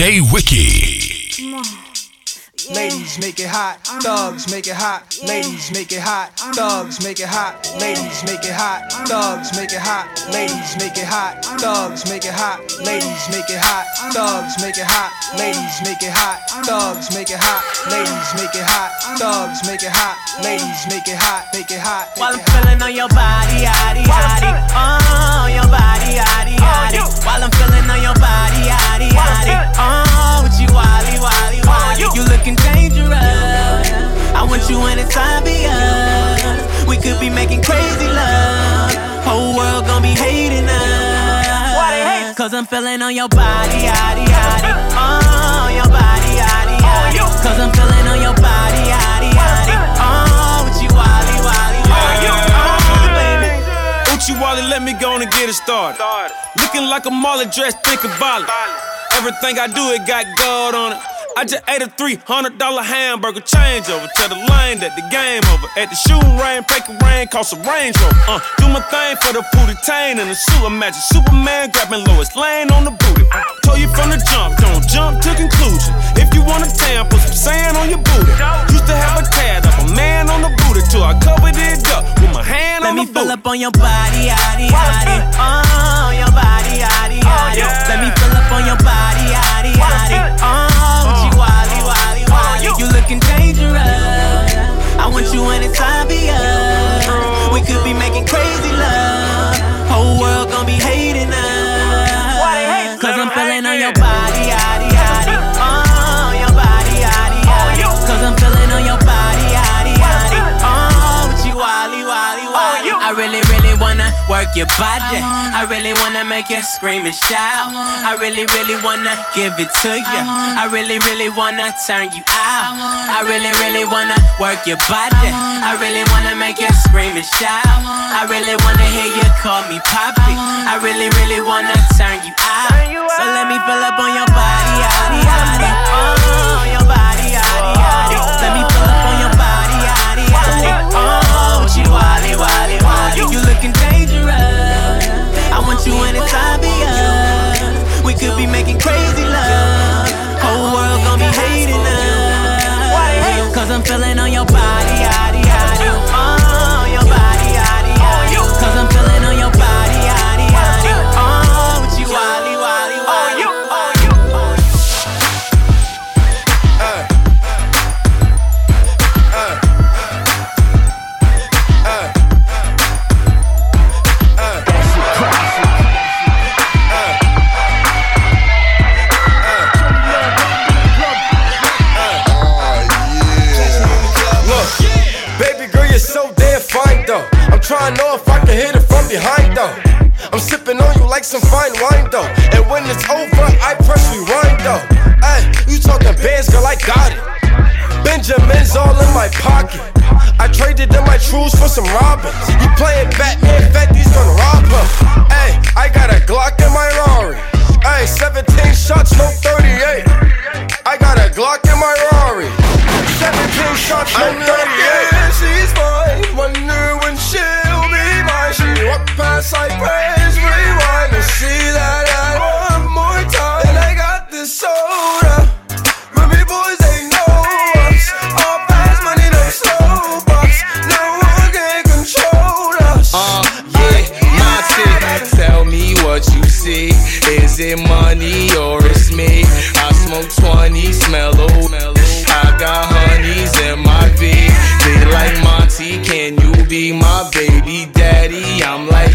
DJ Wiki. Ladies make it hot, thugs make it hot. Ladies make it hot, thugs make it hot. Ladies make it hot, thugs make it hot. Ladies make it hot, thugs make it hot. Ladies make it hot, thugs make it hot. Ladies make it hot, thugs make it hot. Ladies make it hot, thugs make it hot. Ladies make it hot, make it hot. While I'm feeling on your body, yaddy yaddy, oh your body, yaddy yaddy. While I'm feeling on your body, yaddy yaddy, oh with you, wally wally wally. You looking dangerous. I want you when it's obvious. We could be making crazy love. Whole world gon' be hating us. Why they hate? Cause I'm feeling on your body, yaddy yaddy. Oh, your body, yaddy oh, yaddy. Cause I'm feeling on your body, yaddy yaddy. Oh, with you, wally wally oh, wally. Oh, baby. Uchi Wally, let me go on and get it started. Looking like a Marley dress, think about it. Everything I do, it got gold on it. I just ate a $300 hamburger changeover. Tell the lane that the game over. At the shooting range, break a rain, cost a Range Rover. Uh, do my thing for the booty tain and the suit. Imagine Superman grabbing Lois Lane on the booty. Told you from the jump, don't jump to conclusion. If you want a tan, put some sand on your booty. Used to have a tad of a man on the booty till I covered it up with my hand Let on me the fill booty. up on your body, yaddy yaddy. Oh, your body, yaddy yaddy. Let me fill up on your body, yaddy yaddy. Oh, with you, wally wally. You looking dangerous. I want you when it's obvious. We could be making crazy love. Work your body. I really wanna make you scream and shout. I really, really wanna give it to you. I really, really wanna turn you out. I really, really wanna work your body. I really wanna make you scream and shout. I really wanna hear you call me poppy. I really, really wanna turn you out. So let me fill up on your body, yaddy yaddy. Oh, your body, yaddy yaddy. You when it's obvious. We could be making crazy love. Whole world gon' be hating us. Cause I'm feeling on your trying to know if I can hit it from behind though. I'm sipping on you like some fine wine though. And when it's over, I press rewind though. Hey, you talking bands, girl, I got it. Benjamin's all in my pocket. I traded in my trues for some robins. You playing Batman, Fetty's gonna rob her. Hey, I got a Glock in my Rari. Hey, 17 shots, no 38. I got a Glock in my Rari. 17 shots, no 38. she's mine. Wonder past like praise, rewind and see that I one more time. And I got this soda. Remy boys, they know us. All fast money, no slow bucks. No one can control us. Uh, yeah, my. Tell me what you see. Is it money or it's me? I smoke 20, smell. I got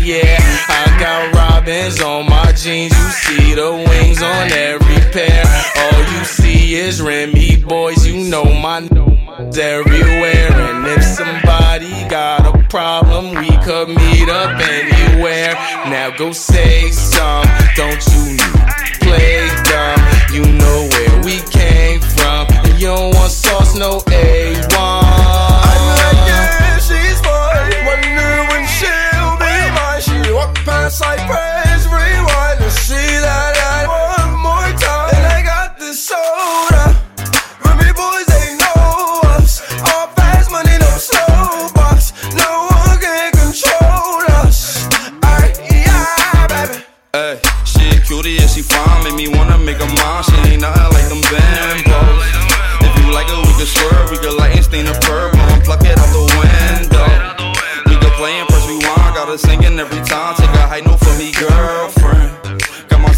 yeah. I got robins on my jeans. You see the wings on every pair. All you see is Remy boys. You know my n- everywhere. And if somebody got a problem, we could meet up anywhere. Now go say some, don't you play dumb? You know where we came from. And you don't want sauce, no A1. Past like praise, rewind and see that I one more time. And I got this soda. Remy boys, they know us. All fast money, no slow bucks. No one can control us. Ay, yeah, baby. Hey, she cutie and she fine, make me wanna make her mine. She ain't nothing like them bimbos. If you like it, we can swerve, we can light and stain the purple and pluck it out the window. We can play and press rewind, got her singing every time.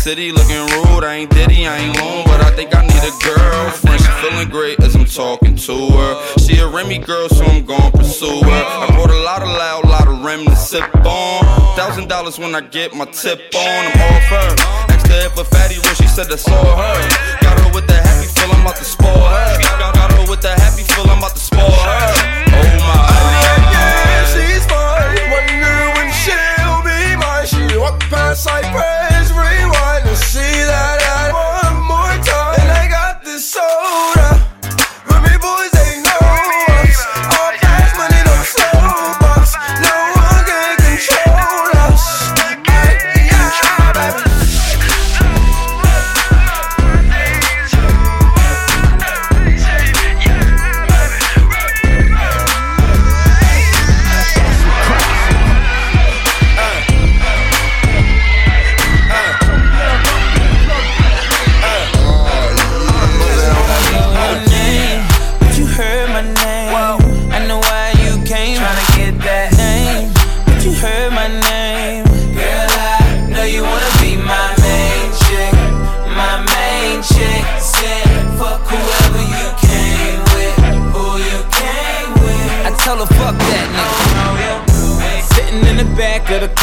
City looking rude, I ain't Diddy, I ain't long, but I think I need a girlfriend. She feeling great as I'm talking to her. She a Remy girl, so I'm gon' pursue her. I bought a lot of loud, lot of Rem to sip on. Thousand dollars when I get my tip on, I'm off her. Her if a fatty was, she said that's all her. Got her with the happy feel, I'm about to spoil her. Got, got her with the happy feel, I'm about to spoil her. Oh my. She's fine. Wonder when she'll be mine. She walk past rewind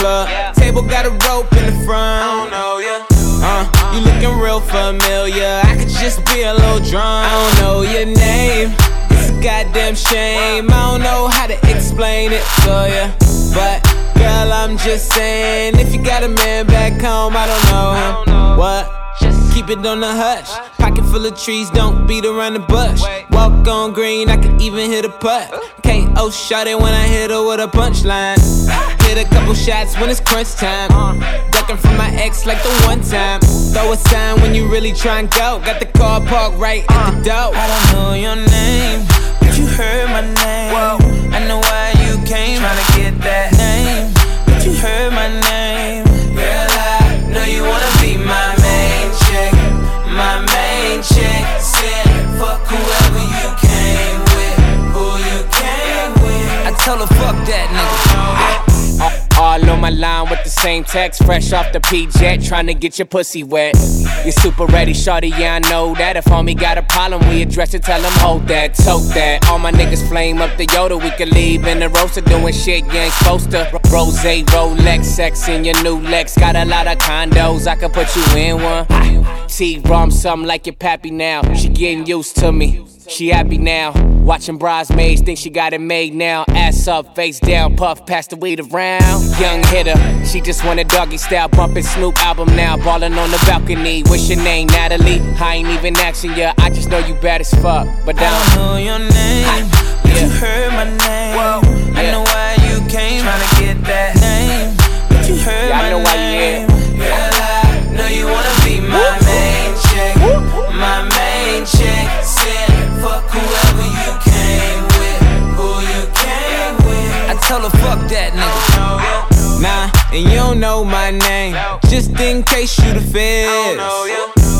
back of the club, table got a rope in the front. I don't know ya. Uh, you looking real familiar. I could just be a little drunk. I don't know your name. It's a goddamn shame. I don't know how to explain it to ya. But girl, I'm just saying, if you got a man back home, I don't know him. What? Just keep it on the hush. Pocket full of trees, don't beat around the bush. Walk on green, I can even hit a putt. KO shot it when I hit her with a punchline. Hit a couple shots when it's crunch time. Uh. Ducking from my ex like the one time. Throw a sign when you really try and go. Got the car parked right at the uh. door. I don't know your name, but you heard my name. I know why you came, tryna get that name. But you heard my name. Girl, I know you wanna be my main chick, my main chick. Said fuck whoever you came with, who you came with. I tell her fuck that nigga. All on my line with the same text, fresh off the P-Jet, tryna get your pussy wet. You're super ready, shorty, yeah, I know that. If homie got a problem, we address it, tell him hold that, tote that. All my niggas flame up the Yoda, we can leave in the roaster doing shit you ain't supposed to. Rose, Rolex, sex in your new Lex. Got a lot of condos, I could put you in one. T-Rom, something like your pappy now. She getting used to me. She happy now. Watching bridesmaids, think she got it made now. Ass up, face down, puff, pass the weed around. Young hitter, she just want a doggy style, bumping Snoop album now. Ballin' on the balcony. What's your name, Natalie? I ain't even asking ya, I just know you bad as fuck. But I don't know your name, but you heard my name. I know why you came, tryna get that name. But you heard Yeah, I my know why you name. here. Girl, I know you wanna tell her fuck that nigga. Nah, and you don't know my name, just in case you the feds.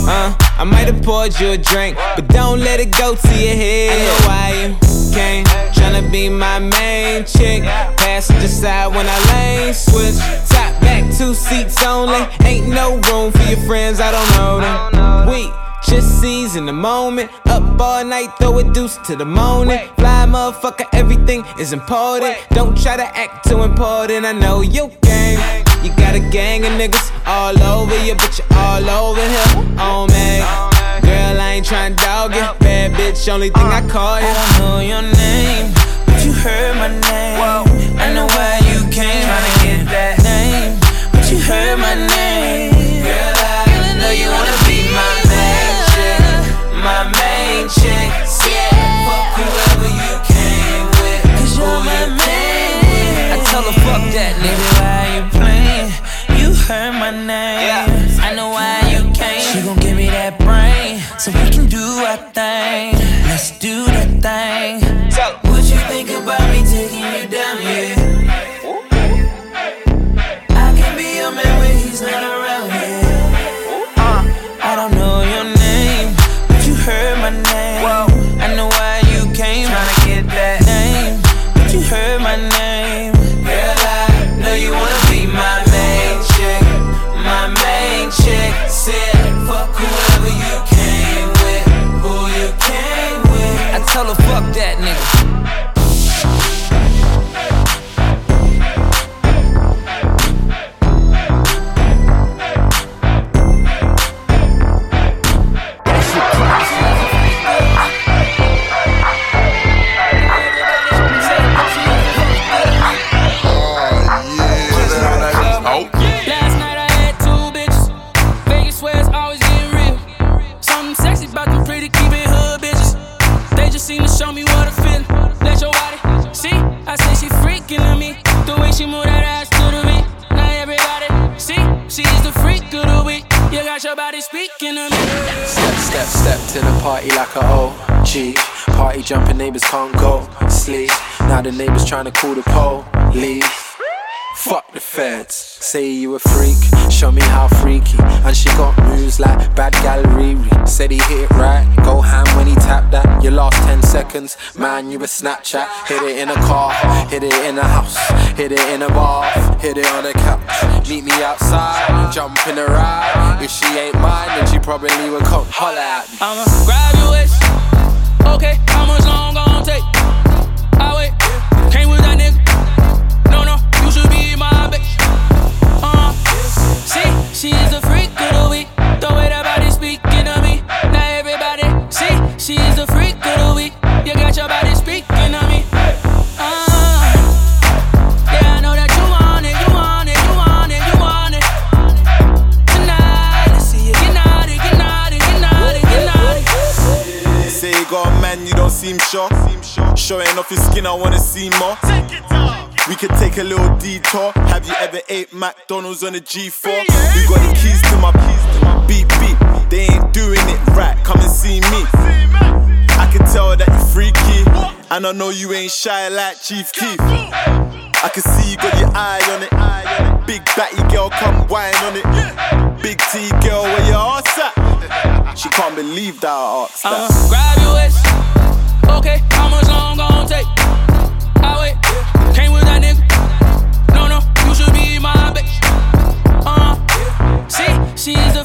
Uh, I might have poured you a drink, but don't let it go to your head. I know why you came, tryna be my main chick. Passenger side when I lane switch. Top back, two seats only. Ain't no room for your friends, I don't know them. We just seize in the moment. Up all night, throw a deuce to the morning. Fly motherfucker, everything is important. Don't try to act too important. I know you game. You got a gang of niggas all over you, but you all over here. Oh man. Girl, I ain't tryna dog you. Bad bitch, only thing I uh. call you. Oh, I don't know your name, but you heard my name. I know why you came. Tryna get that name, but you heard my name. Nigga. Why you playing? You heard my name. I know why you came. She gon' give me that brain, so we can do our thing. Let's do that thing. What you think about me taking you down jumping neighbors can't go sleep. Now the neighbors trying to call the police. Fuck the feds. Say you a freak, show me how freaky. And she got moves like bad gal Riri. Said he hit it right, go ham when he tapped that. Your last 10 seconds, man, you a Snapchat. Hit it in a car, hit it in a house, hit it in a bar, hit it on a couch. Meet me outside, jump in a ride. If she ain't mine, then she probably would come holler at me. I'ma grab waist. Okay, how much long Showing off your skin, I wanna see more. We could take a little detour. Have you ever ate McDonald's on a G4? We got the keys to my keys to my beep beep. They ain't doing it right. Come and see me. I can tell that you're freaky, and I know you ain't shy like Chief Keef. I can see you got your eye on it. Big batty girl, come whine on it. Big T girl, where your ass at? She can't believe that I asked that. Grab your waist. Okay, how much bitch. Uh, see, she's a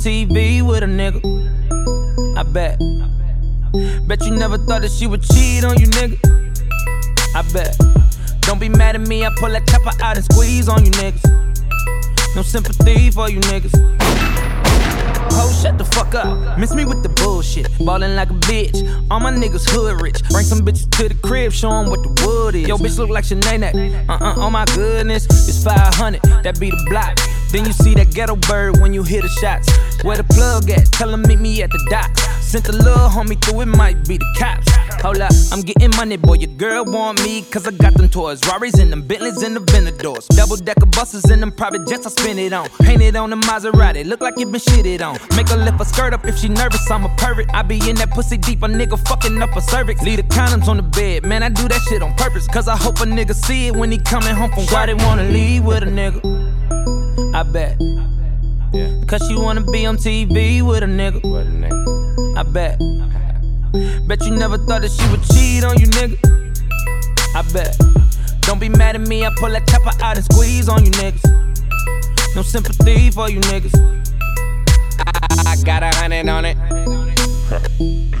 TV with a nigga. I bet. Bet you never thought that she would cheat on you, nigga. I bet. Don't be mad at me, I pull that chopper out and squeeze on you niggas. No sympathy for you niggas. Ho, shut the fuck up. Miss me with the bullshit. Ballin' like a bitch. All my niggas hood rich. Bring some bitches to the crib, show 'em what the wood is. Yo, bitch look like Shanae. Uh uh, oh my goodness. It's 500, that be the block. Then you see that ghetto bird when you hear the shots. Where the plug at? Tell 'em meet me at the dock. Sent a little homie through, it might be the cops. Hold up, I'm getting money, boy. Your girl want me, cause I got them toys. Rari's and them Bentleys and the Venadors. Double decker buses and them private jets, I spin it on. Painted on the Maserati, look like it been shitted on. Make her lift her skirt up if she nervous, I'm a pervert. I be in that pussy deep, a nigga fucking up a cervix. Leave the condoms on the bed, man, I do that shit on purpose. Cause I hope a nigga see it when he coming home from Why they wanna leave with a nigga? I bet. Cause she wanna be on TV with a nigga. I bet. Bet you never thought that she would cheat on you, nigga. I bet. Don't be mad at me, I pull that chopper out and squeeze on you niggas. No sympathy for you niggas. I, I got a hundred on it.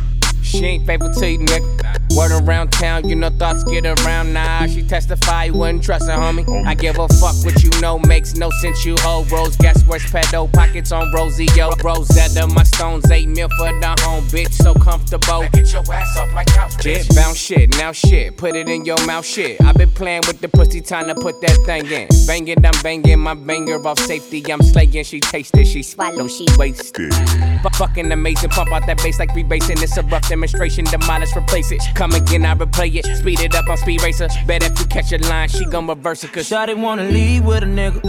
She ain't faithful to you, nigga. Word around town, you know thoughts get around. Nah, she testify, you wouldn't trust her, homie. I give a fuck what you know, makes no sense. You hold rose, guess where's pedo? Pockets on Rosie, yo. Rosetta, my stones, eight mil for the home, bitch, so comfortable. Get your ass off my couch, bitch. Bounce shit, now shit, put it in your mouth, shit. i been playing with the pussy, time to put that thing in. Bang it, I'm banging my banger off safety. I'm slaying, she tasted, she swallow, she wasted. F- fucking amazing, pump out that bass like rebasing. It's a rough demonstration, demolish, replace it. Come again, I replay it. Speed it up on speed racer. Bet if you catch a line, she gon' reverse it. Cause Shawty wanna leave with a nigga.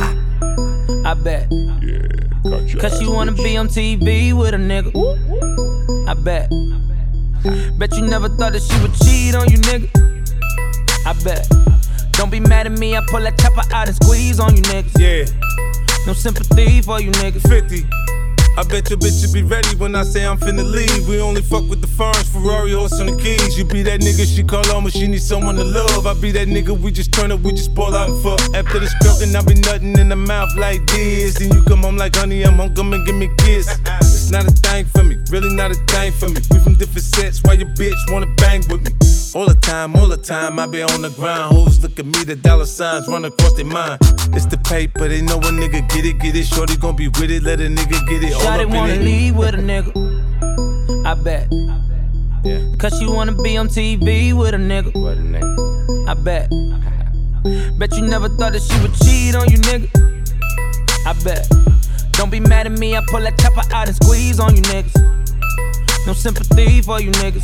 I bet. Yeah, Cause she wanna be on TV with a nigga. I bet. Bet you never thought that she would cheat on you, nigga. I bet. Don't be mad at me, I pull that chopper out and squeeze on you, niggas. Yeah. No sympathy for you, niggas. 50. I bet your bitch you be ready when I say I'm finna leave. We only fuck with the ferns, Ferrari horse on the keys. You be that nigga she call on when she need someone to love. I be that nigga we just turn up, we just ball out and fuck. After the stroking, I be nothing in the mouth like this. Then you come home like honey, I'm home, come and give me a kiss. It's not a thing for me, really not a thing for me. We from different sets, why your bitch wanna bang with me? All the time, all the time, I be on the grind. Hoes look at me, the dollar signs run across their mind. It's the paper, they know a nigga get it, get it. Shorty gon' be with it, let a nigga get it. All up in wanna it. leave with a nigga. I bet. Yeah. Cause she wanna be on TV with a nigga. what a name. I bet. Bet you never thought that she would cheat on you, nigga. I bet. Don't be mad at me, I pull that chopper out and squeeze on you, niggas. No sympathy for you, niggas.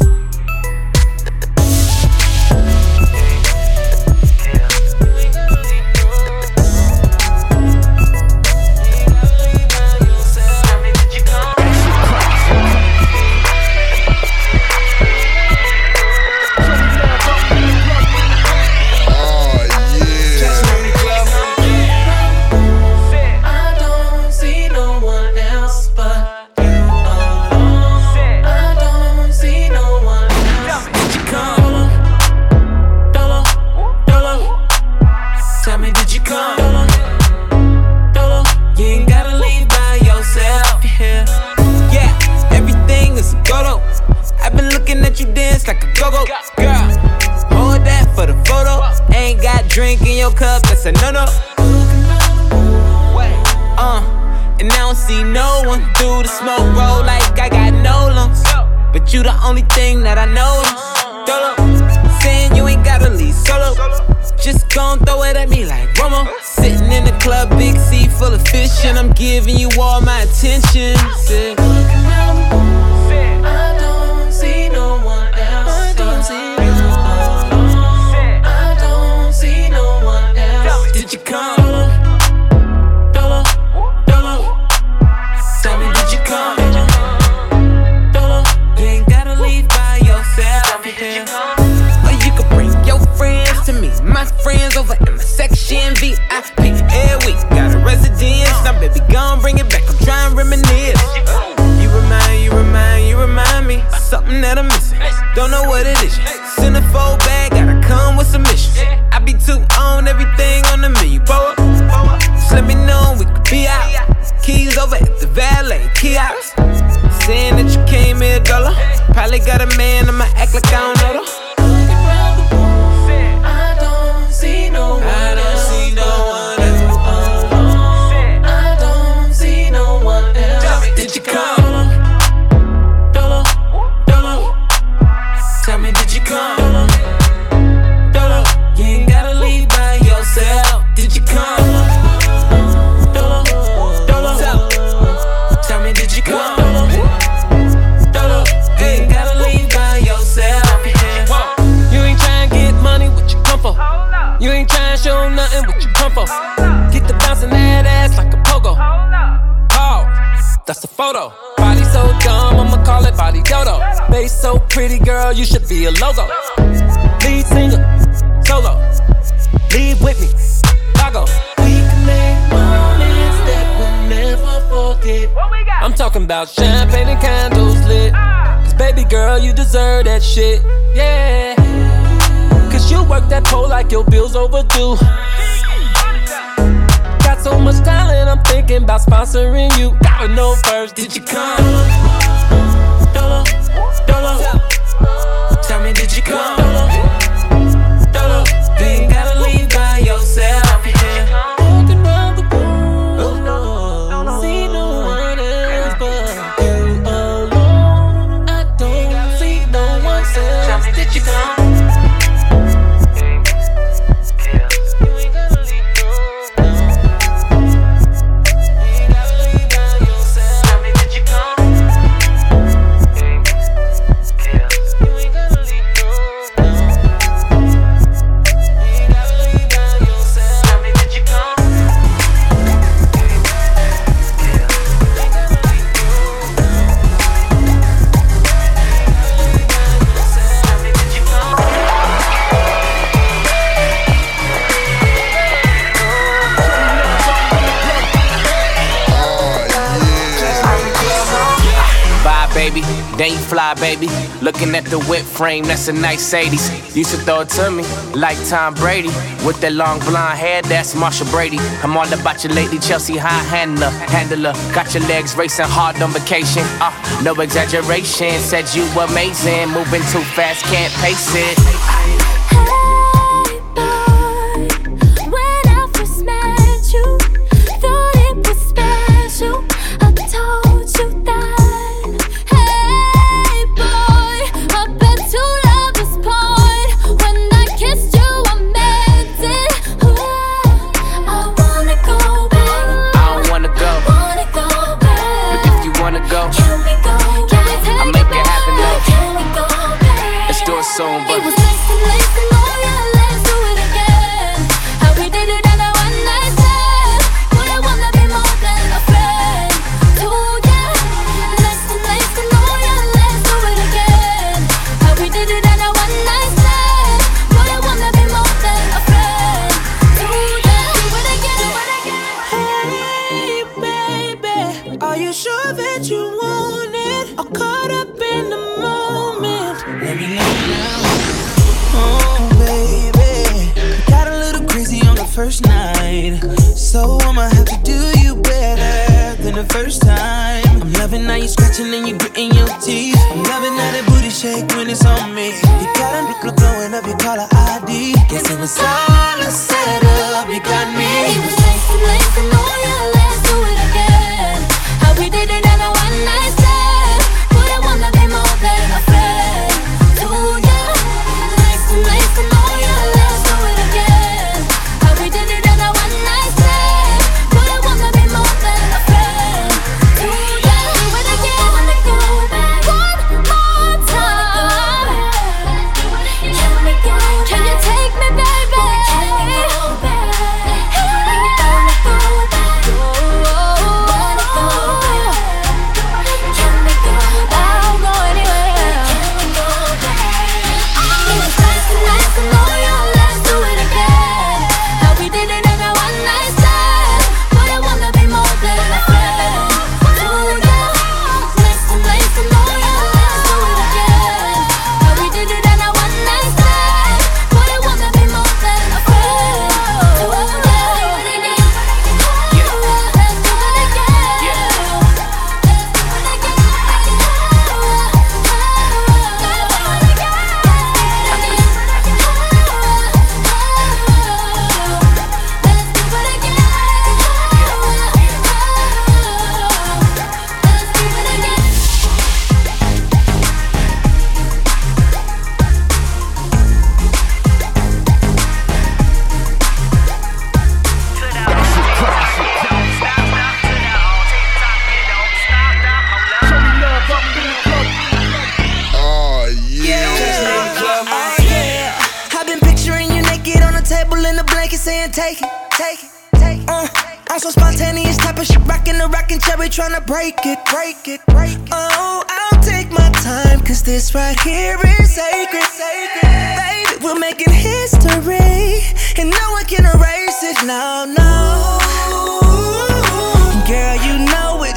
baby. Looking at the whip frame, that's a nice 80s. Used to throw it to me, like Tom Brady. With that long blonde hair, that's Marcia Brady. I'm all about your lady, Chelsea High Handler. Handler, got your legs racing hard on vacation. Uh, no exaggeration, said you amazing. Moving too fast, can't pace it. take it, take it. Uh, I'm so spontaneous type of shit, rockin' the rockin' cherry, tryna break it, break it, break it. Oh, I'll take my time, cause this right here is sacred, sacred. Baby, we're making history, and no one can erase it, no, no. Girl, you know it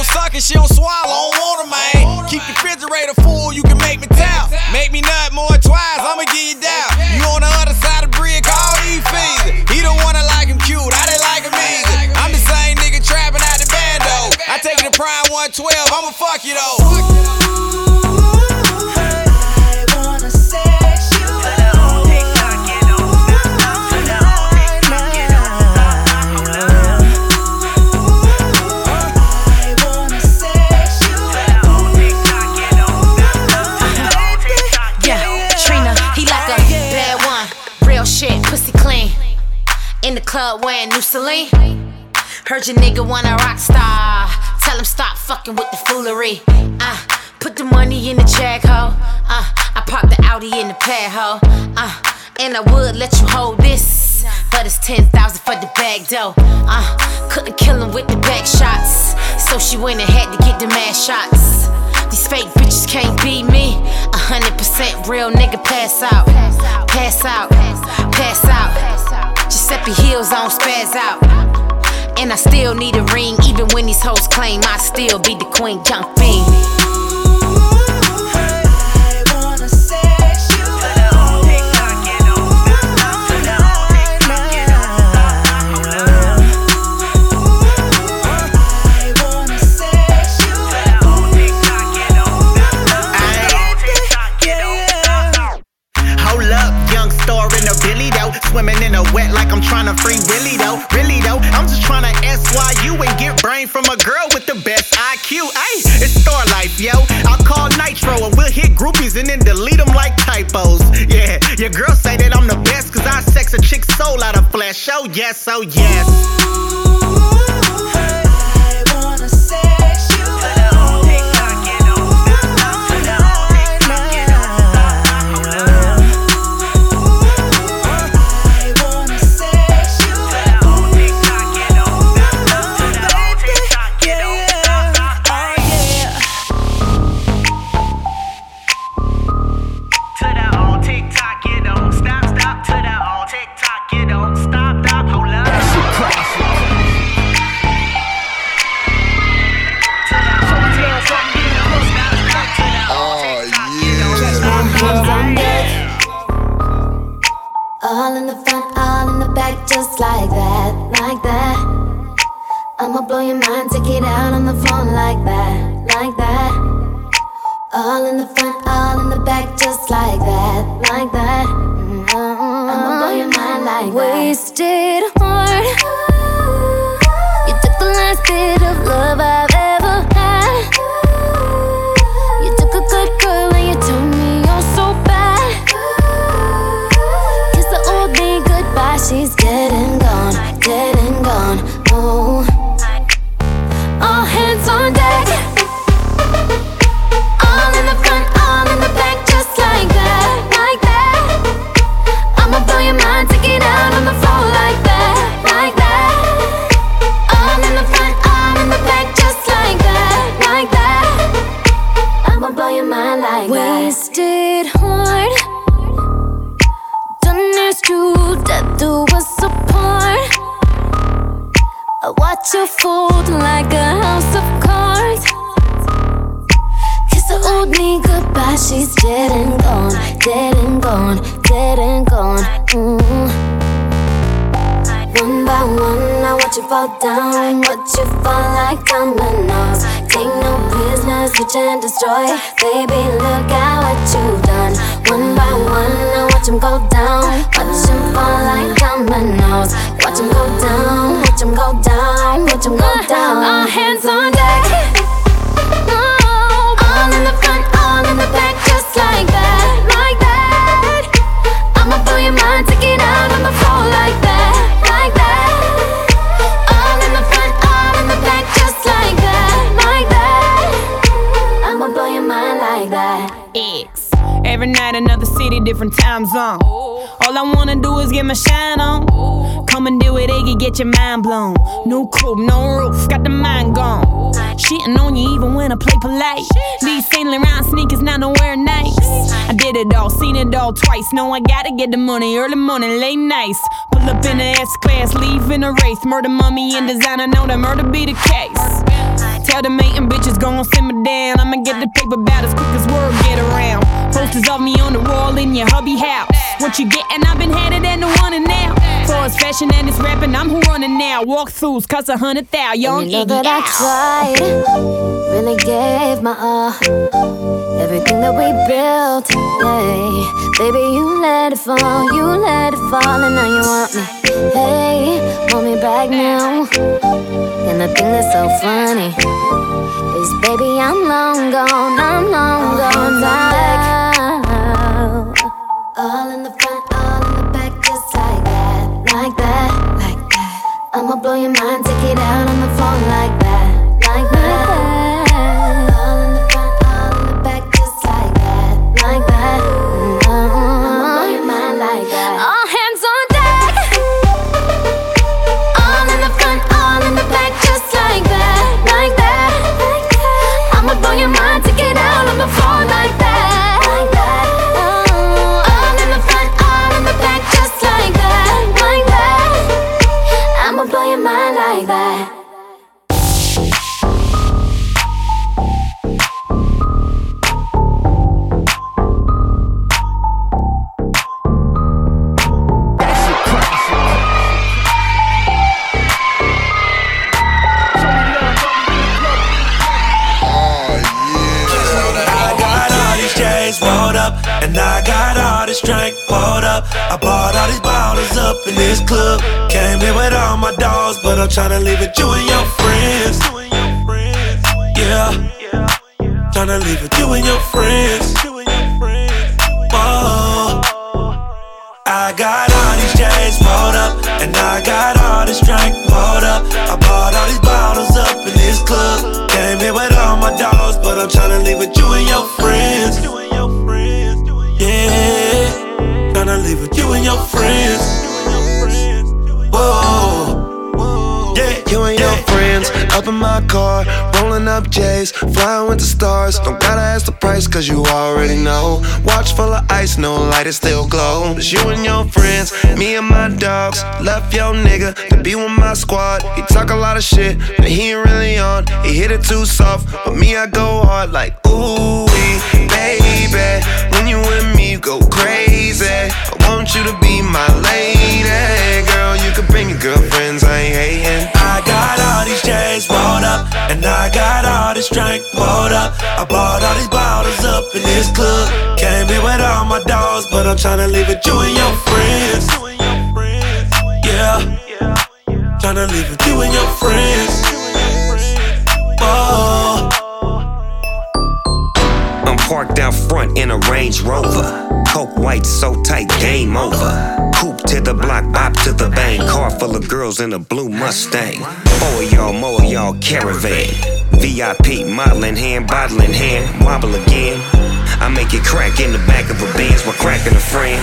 don't suck and she don't swallow. I don't want her, man. Keep the refrigerator full, you can make me tap. Make me nut more twice, I'ma get you down. You on the other side of brick, call these fees. He don't wanna like him cute, I didn't like him either. I'm the same nigga trapping out the bando. I take it to Prime 112, I'ma fuck you though. Club wearing new Celine. Heard your nigga want a rock star. Tell him stop fucking with the foolery. Uh, put the money in the check, ho. Uh, I pop the Audi in the pad, ho. Uh, and I would let you hold this. But it's 10,000 for the bag, though. Uh, couldn't kill him with the back shots. So she went ahead to get the mad shots. These fake bitches can't beat me. A hundred percent real nigga pass out. Pass out. Pass out. Giuseppe heels on spaz out. And I still need a ring, even when these hoes claim I still be the queen, young fiend. Wet like I'm trying to free Willy though. Really though, I'm just trying to SYU and get brain from a girl with the best IQ. Ayy, it's star life, yo. I'll call Nitro and we'll hit groupies and then delete them like typos. Yeah, your girl say that I'm the best cause I sex a chick's soul out of flesh. Oh yes, oh yes. Leave in a race. Murder, mummy, and designer, know that murder be the case. Tell the mating bitches gon' simmer down. I'ma get the paper about as quick as word get around. Posters of me on the wall in your hubby house. What you gettin'? I've been headed and the one and now. For it's fashion and it's rapping, I'm who running now. Walkthroughs cost a hundred thou, young You know that I tried, really gave my all. Everything that we built, hey, baby, you let it fall, you let it fall, and now you want me. Hey, want me back now? And the thing that's so funny is, baby, I'm long gone, I'm long gone oh, now. All in the front, all in the back, of shit, but he ain't really on. He hit it too soft, but me, I go hard like ooh, baby. When you with me, you go crazy. I want you to be my lady, girl. You can bring your girlfriends, I ain't hating. I got all these J's rolled up, and I got all this drink poured up. I bought all these bottles up in this club. Came here with all my dogs, but I'm tryna leave it you and your friends. Yeah, tryna leave it you and your a Range Rover. Coke white so tight, game over. Coupe to the block, bop to the bang. Car full of girls in a blue Mustang. Four y'all, more y'all caravan. VIP, modeling hand, bottle in hand, wobble again. I make it crack in the back of a Benz while cracking a friend.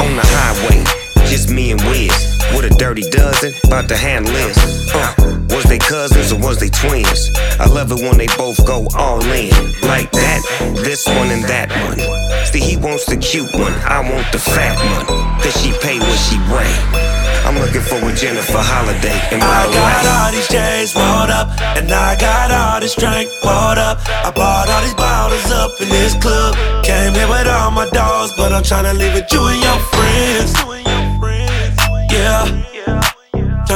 On the highway, just me and Wiz. With a dirty dozen, about to handle this. Uh, they cousins or was they twins? I love it when they both go all in. Like that, this one and that one. See, he wants the cute one, I want the fat one. Cause she pay what she weigh. I'm looking for a Jennifer Holliday in my I got life. all these J's rolled up, and I got all this drink poured up. I bought all these bottles up in this club. Came here with all my dogs, but I'm trying to leave with you and your friends. Yeah,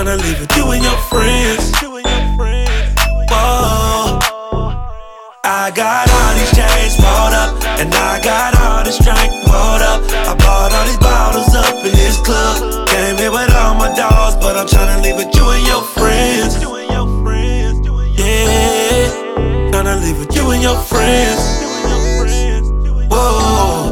tryna leave with you and your friends. Whoa. I got all these chains rolled up, and I got all this drink poured up. I bought all these bottles up in this club. Came here with all my dogs, but I'm tryna leave with you and your friends. Yeah, tryna leave with you and your friends. Whoa,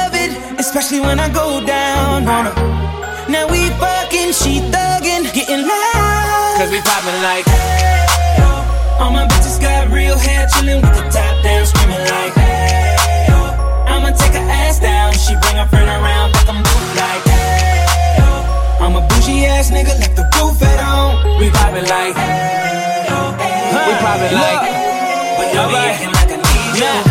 it, especially when I go down on her. Now we fucking, she thuggin', getting loud. Cause we poppin' like, hey, oh. All my bitches got real hair, chillin' with the top down, screaming like, hey, oh. I'ma take her ass down. She bring her friend around, fuck both like, hey, oh. I'm a bougie ass nigga, left the roof at home. We poppin' like, hey, oh, hey, we poppin' like, but don't be acting like I need you.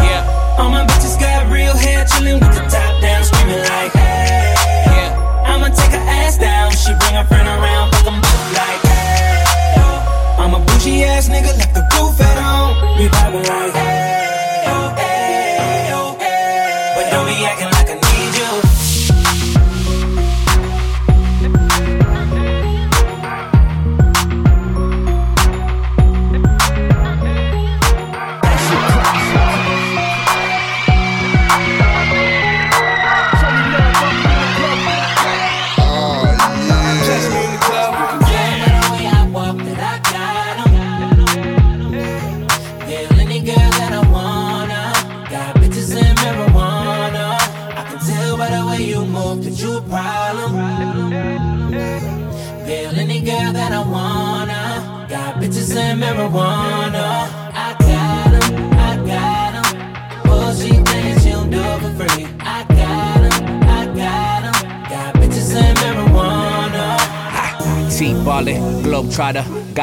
yeah. All my bitches got real hair, chillin' with the top down, screaming like, hey. Yeah. I'ma take her ass down. She bring her friend around, fuck 'em both like, hey. I'm a bougie ass nigga, left the roof at home. We poppin' like, hey,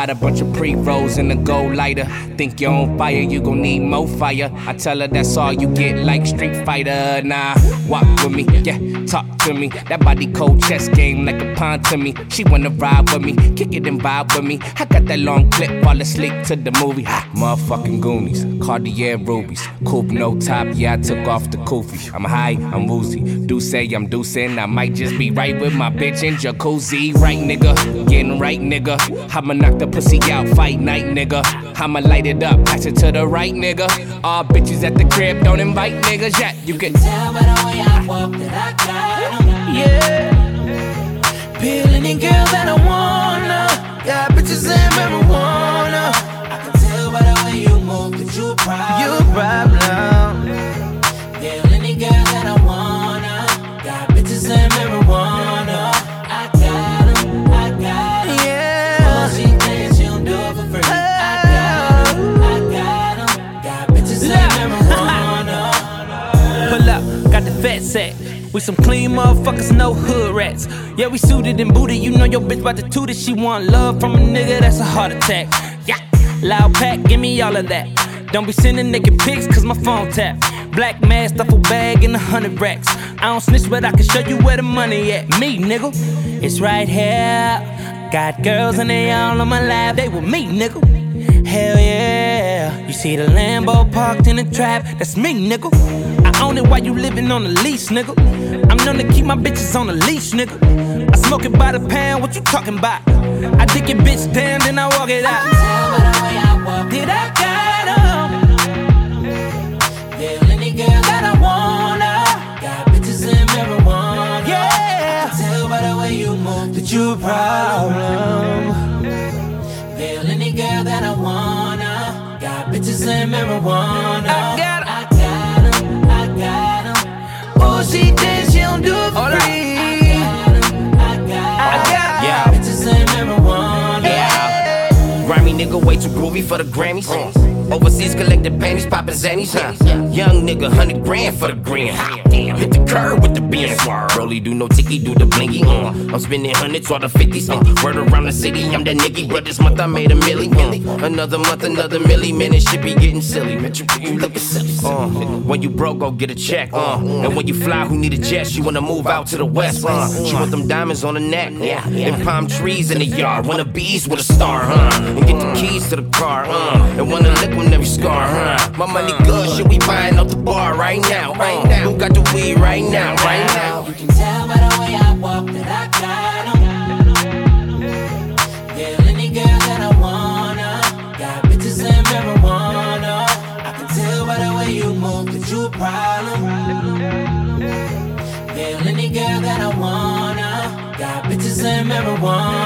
Got a bunch of pre rolls in a gold lighter. Think you're on fire, you gon' need more fire. I tell her that's all you get, like Street Fighter. Nah, walk with me, yeah, to me. That body cold chess game like a pawn to me. She wanna ride with me, kick it and vibe with me. I got that long clip, fall asleep to the movie. Ha, motherfucking Goonies, Cartier rubies. Coupe no top, yeah, I took off the kufi. I'm high, I'm woozy. Do say I'm deucing, I might just be right with my bitch in jacuzzi. Right, nigga, getting right, nigga. I'ma knock the pussy out, fight night, nigga. I'ma light it up, pass it to the right, nigga. All bitches at the crib, don't invite niggas yet. You can tell by the way I walk that I got. Yeah. Peel any girl that I wanna. Got bitches and marijuana. I can tell by the way you move that you a problem. You a problem. Peel any girl that I wanna. Got bitches and marijuana. I got 'em, I got 'em. Yeah. She thinks she'll do it for free. I got 'em, I got 'em. Got bitches and marijuana. Pull up, got the fat sack. We some clean motherfuckers, no hood rats. Yeah, we suited and booted. You know your bitch about to toot it. She want love from a nigga, that's a heart attack. Yeah, loud pack, give me all of that. Don't be sending naked pics, cause my phone tap. Black mask, duffel bag, and a hundred racks. I don't snitch, but I can show you where the money at. Me, nigga, it's right here. Got girls and they all on my lap, they with me, nigga. Hell yeah. You see the Lambo parked in the trap, that's me, nigga. I own it while you living on the lease, nigga. I'm known to keep my bitches on the leash, nigga. I smoke it by the pound, what you talking about? I dick your bitch down, then I walk it out. Did I got 'em? Yeah, any girl that I wanna. Got bitches and marijuana. Yeah. I tell by the way you move that you a problem. Yeah, any girl that I wanna. Got bitches and marijuana. Don't do it for free. Nigga way too groovy for the Grammys. Overseas collected panties, poppin' zannies, huh? Young nigga, hundred grand for the green. Hit the curb with the beans. Rolly do no ticky, do the blinky. Uh. I'm spending hundreds or the fifties. Uh. Word around the city, I'm that nigga. But this month I made a milli. Uh. Another month, another milli. Man, this shit be getting silly. Man, you, you looking silly. Uh. When you broke, go get a check. Uh. And when you fly, who need a jet? You wanna move out to the west. Uh. She want them diamonds on the neck. Yeah. And palm trees in the yard. Wanna bees with a star, huh? And get the keys to the car, uh. And wanna lick on every scar, huh? My money good, shit, we buying up the bar right now, right now. Who got the weed right now, right now? You can tell by the way I walk that I got 'em. Yeah, any girl that I wanna. Got bitches and marijuana. I can tell by the way you problem. Yeah, any girl that I wanna. Got bitches and marijuana.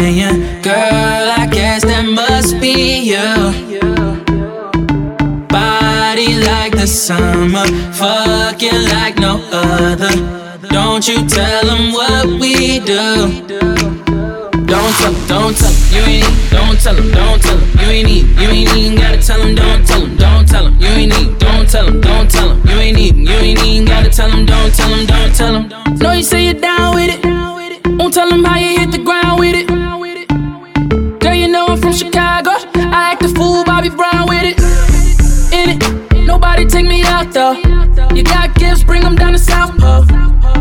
Companion. Girl, I guess that must be you. Body like the summer, fucking like no other. Don't you tell them what we do. Don't tell don't tell you ain't need, don't tell don't tell you ain't need, you ain't even gotta tell 'em, don't tell 'em, don't tell 'em, you ain't need, don't tell don't tell you ain't even, you ain't even gotta tell tell 'em, don't tell tell 'em, don't tell 'em. Know you say you're down with it, won't tell tell 'em how you hit the ground with it. Bobby Brown with it. In it, nobody take me out though. You got gifts, bring 'em down to South Pole.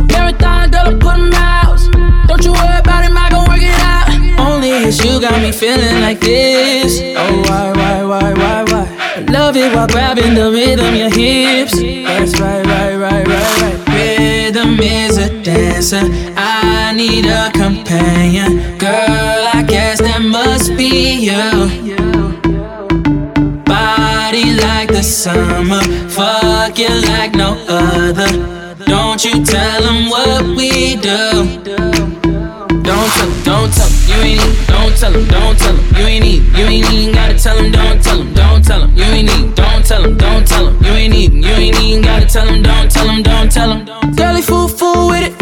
Marathon, girl, I put 'em out. Don't you worry about him, I gon' work it out. Only it's you got me feeling like this. Oh, why, why, why, why, why? I love it while grabbing the rhythm, your hips. That's right, right, right, right, right. Rhythm is a dancer. I need a companion. Girl, I guess that must be you. The summer, fucking like no other. Don't you tell them what we do. Don't tell 'em, don't tell 'em, you ain't need, don't tell 'em, don't tell 'em, you ain't need, you ain't even gotta tell 'em, don't tell 'em, don't tell 'em, you ain't need, don't tell 'em, don't tell 'em, you ain't even, you ain't even gotta tell 'em, don't tell 'em, don't tell 'em. Girlie fool fool with it,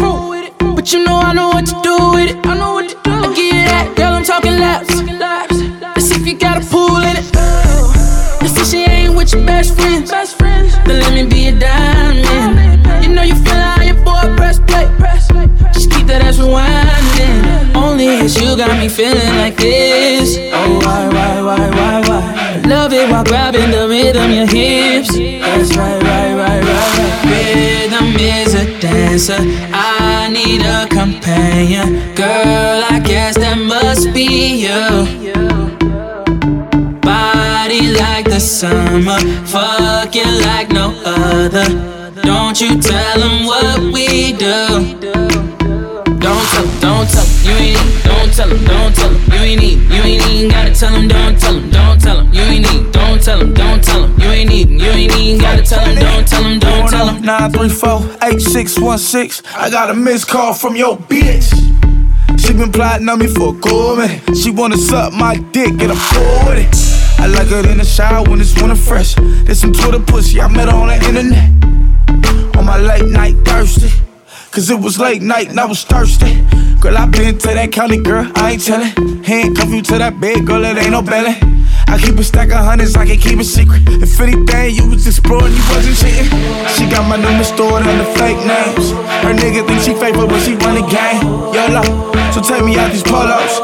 but you know I know what to do with it. I know what to do. I give you that, girl, I'm talking laps. Let's if you got a pool with your best friends. Then let me be a diamond. You know you feel your boy press play. Just keep that ass rewinding. Only it's you got me feeling like this. Oh, why, why, why, why, why? Love it while grabbing the rhythm, your hips. That's right, right, right, right, right. Rhythm is a dancer. I need a companion. Girl, I guess that must be you. The summer, fucking like no other. Don't you tell them what we do. Don't tell 'em, don't tell 'em, you ain't don't tell 'em, don't tell 'em, you ain't need, you ain't even gotta tell 'em, don't tell 'em, don't tell 'em, you ain't need, don't tell 'em, don't tell 'em, you ain't need, you ain't even gotta tell 'em, don't tell 'em, don't tell 'em. 934-8616. I got a missed call from your bitch. She been plotting on me for a cool minute. She wanna suck my dick, get a full with it. I like it in the shower when it's winter fresh. There's some Twitter pussy, I met her on the internet. On my late night thirsty. Cause it was late night and I was thirsty. Girl, I been to that county, girl, I ain't tellin'. Handcuff you to that bed, girl, it ain't no belly. I keep a stack of hundreds, I can keep it secret. If anything, you was exploring, you wasn't cheating. She got my number stored under fake names. Her nigga think she fake, but when she run the game, YOLO. So take me out these polos,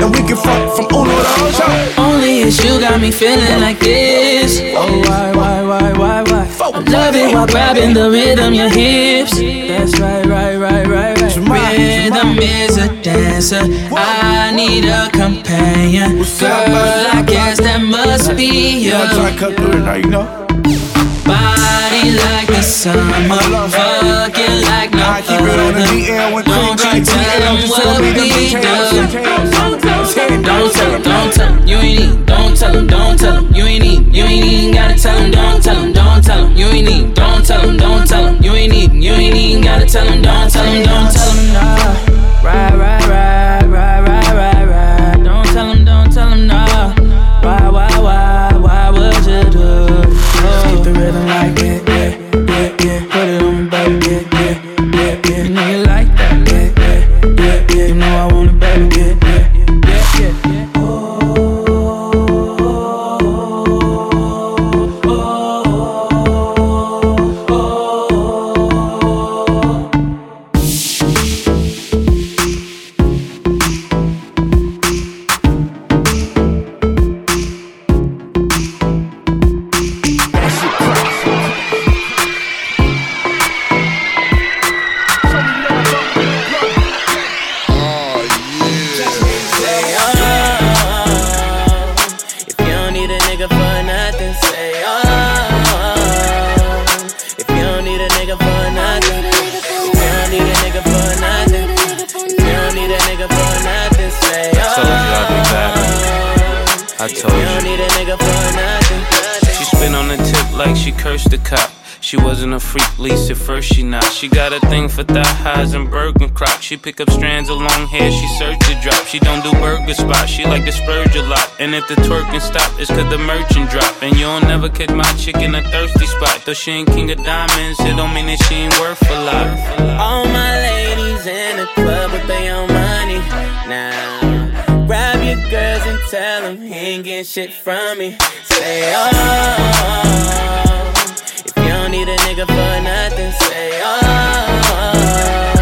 and we can fuck from Uno to Ocho. Only you got me feeling like this. Oh, why, why, why, why, why? I love it while grabbing the rhythm, your hips. That's right, right, right, right, right. rhythm is a dancer. I need a companion. Girl, I guess that must be you. Body like the summer, fucking like no other. Won't you tell them what we do? Don't tell them, don't tell them, you ain't need. Don't tell them, don't tell them, you ain't need. You ain't even gotta tell them, don't tell them, don't tell them, you ain't need. Don't tell them, don't tell them, you ain't need. You ain't even gotta tell them, don't tell them, don't tell them, nah. Right, right, right, right, right, right, right. Don't tell them, don't tell them, nah. She pick up strands of long hair, she search to drop. She don't do burger spots, she like to splurge a lot. And if the twerking stop, it's cause the merchant drop. And you'll never catch my chick in a thirsty spot. Though she ain't king of diamonds, it don't mean that she ain't worth a lot. All my ladies in the club with their own money. Now, grab your girls and tell them he ain't getting shit from me. Say, oh, if you don't need a nigga for nothing, say, oh,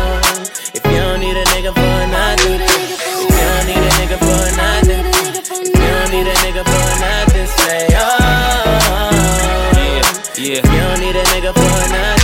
don't need a nigga for nothing, if you don't need a nigga for nothing, if you don't need a nigga for nothing, say, oh, Yeah. if you don't need a nigga for nothing.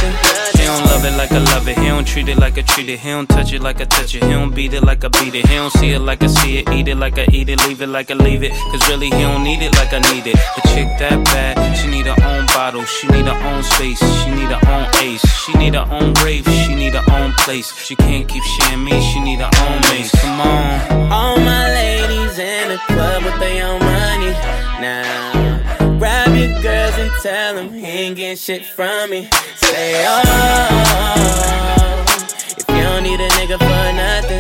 Don't love it like I love it. He don't treat it like I treat it. He don't touch it like I touch it. He don't beat it like I beat it. He don't see it like I see it. Eat it like I eat it. Leave it like I leave it. Cause really he don't need it like I need it. A chick that bad, she need her own bottle. She need her own space. She need her own ace. She need her own grave. She need her own place. She can't keep sharing me. She need her own mace. Come on. All my ladies in the club with their own money. Now, and tell him he ain't getting shit from me. Say, oh, if you don't need a nigga for nothing,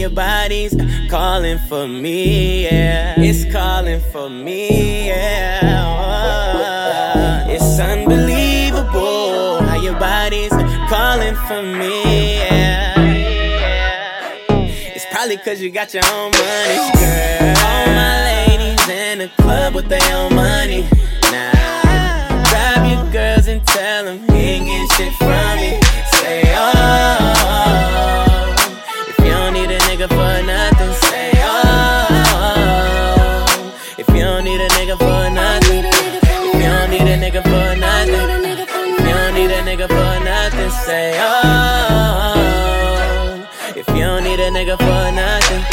your body's calling for me, yeah. It's calling for me, yeah. Oh, It's unbelievable how your body's calling for me, yeah. It's probably cause you got your own money, girl. All my ladies in the club with their own money. Now, grab your girls and tell them he ain't shit from me. Say, oh, nigga for nothing, say, oh, if you don't need a nigga for nothing.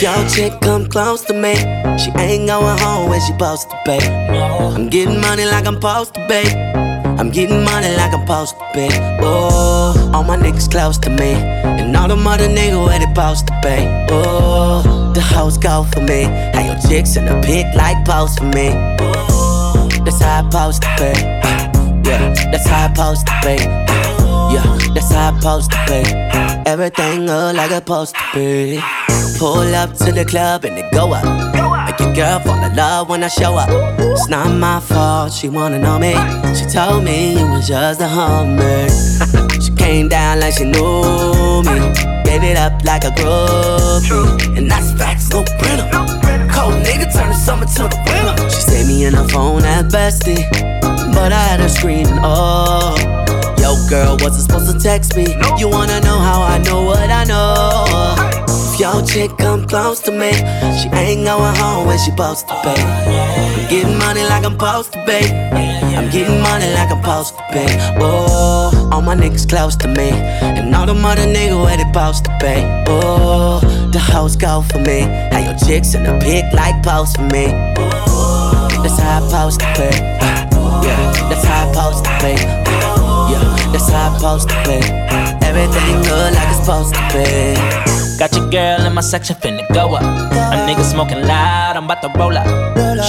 Yo, chick come close to me. She ain't going home when she supposed to be. I'm getting money like I'm supposed to be. I'm getting money like I'm supposed to be. Oh, all my niggas close to me. And all the other niggas where they supposed to be. Oh, the hoes go for me. How your chicks in the pit like post for me. That's how I supposed to be. Yeah, that's how I supposed to be. Yeah, how I supposed to be. Everything look like it's supposed to be. Pull up to the club and it go up. Make your girl fall in love when I show up. It's not my fault, she wanna know me. She told me it was just a hummer. she came down like she knew me. Gave it up like a groupie. And that's facts, no printer. Cold nigga turn the summer to the winter. She saved me in her phone at bestie. But I had her screaming, oh. Girl, wasn't supposed to text me. You wanna know how I know what I know? If your chick come close to me, she ain't going home when she supposed to pay. I'm getting money like I'm supposed to pay. I'm getting money like I'm supposed to pay. Oh, all my niggas close to me, and all the mother niggas where they supposed to pay. Oh, the hoes go for me. How your chicks in the pic like post for me. That's how I supposed to pay. Yeah, that's how I supposed to pay. Yeah, that's how I supposed to pay. Everything good like it's supposed to be. Got your girl in my section finna go up. A nigga smoking loud, I'm about to roll up.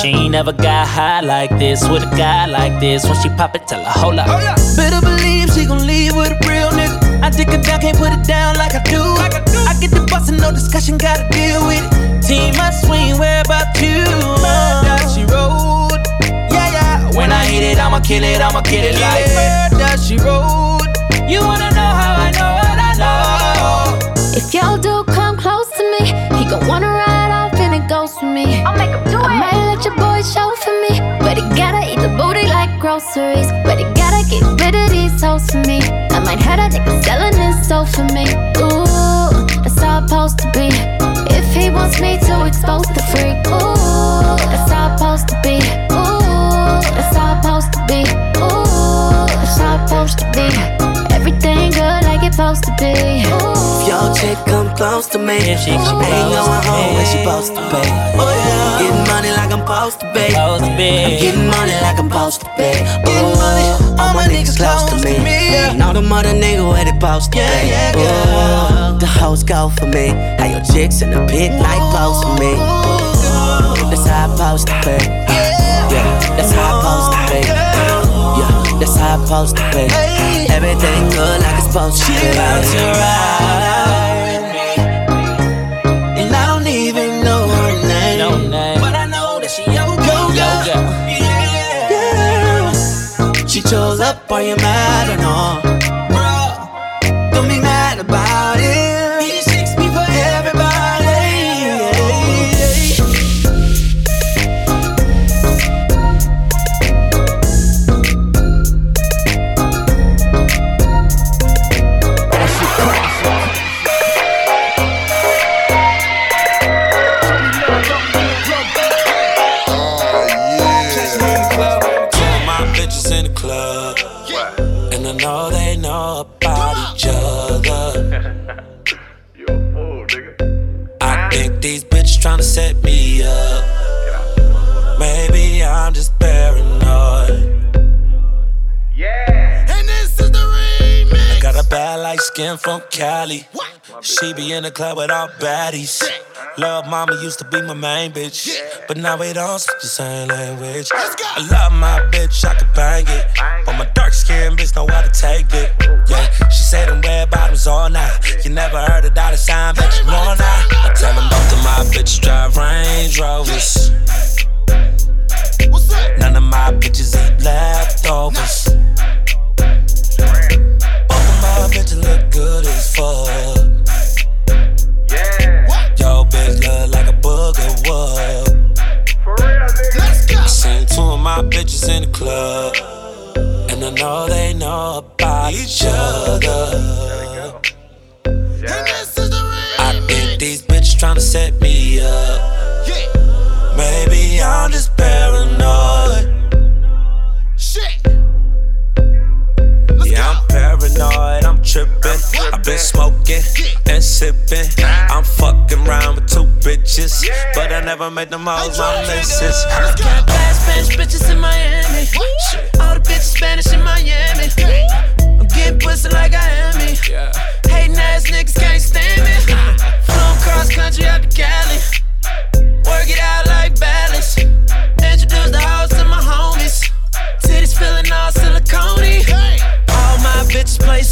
She ain't never got high like this with a guy like this. When she pop it, tell her hold up. Oh, Better believe she gon' leave with a real nigga. I dick her down, can't put it down like I do. I get the bus and no discussion, gotta deal with it. Team I swing, where about you? Murder, she rode. Yeah, yeah. When I hit it, I'ma kill it, I'ma kill it like Murder, she rode. You wanna know how I know what I know? If y'all do come close to me, he gon' wanna ride off and it goes for me. I'll make him do I it. might let your boy show for me, but he gotta eat the booty like groceries. But he gotta get rid of these hoes for me. I might have that nigga selling his soul for me. Ooh, that's how it's supposed to be. If he wants me to expose the freak, If your chick come close to me, she, ain't going home when she supposed to pay. I'm getting money like I'm supposed to pay. I'm getting money like I'm supposed to pay. Oh, all my niggas close to me. And all the mother niggas where they supposed to pay. Oh, the hoes go for me. How your chicks in the pit like pose for me. That's how I supposed to pay. Yeah, that's how I supposed to pay. Yeah, that's how I'm supposed to pay. Everything good like it's supposed to be. about to ride. And I don't even know her name. But I know that she your girl. Yeah. She chose up, on you mad She be in the club with all baddies. Love mama used to be my main bitch. But now we don't speak the same language. I love my bitch, I could bang it. But my dark skin bitch know how to take it. Yeah, she said them red bottoms all night. You never heard a dollar sign, bet you know now. I tell them both of my bitches drive Range Rovers. None of my bitches eat leftovers. Both of my bitches look good as fuck. Bitch look like a booger would. I seen two of my bitches in the club. And I know they know about each other. I think these bitches tryna set me up. Maybe I'm just paranoid. I'm tripping. I've been smoking and sipping. I'm fucking around with two bitches, but I never made them hoes my missus. Got bad Spanish bitches in Miami. All the bitches Spanish in Miami. I'm getting pussy like I am me. Hating ass niggas can't stand me. Flown cross country out to Cali. Work it out like balance. Introduce the hoes to my homies. Titties feeling all silicone. All my bitches play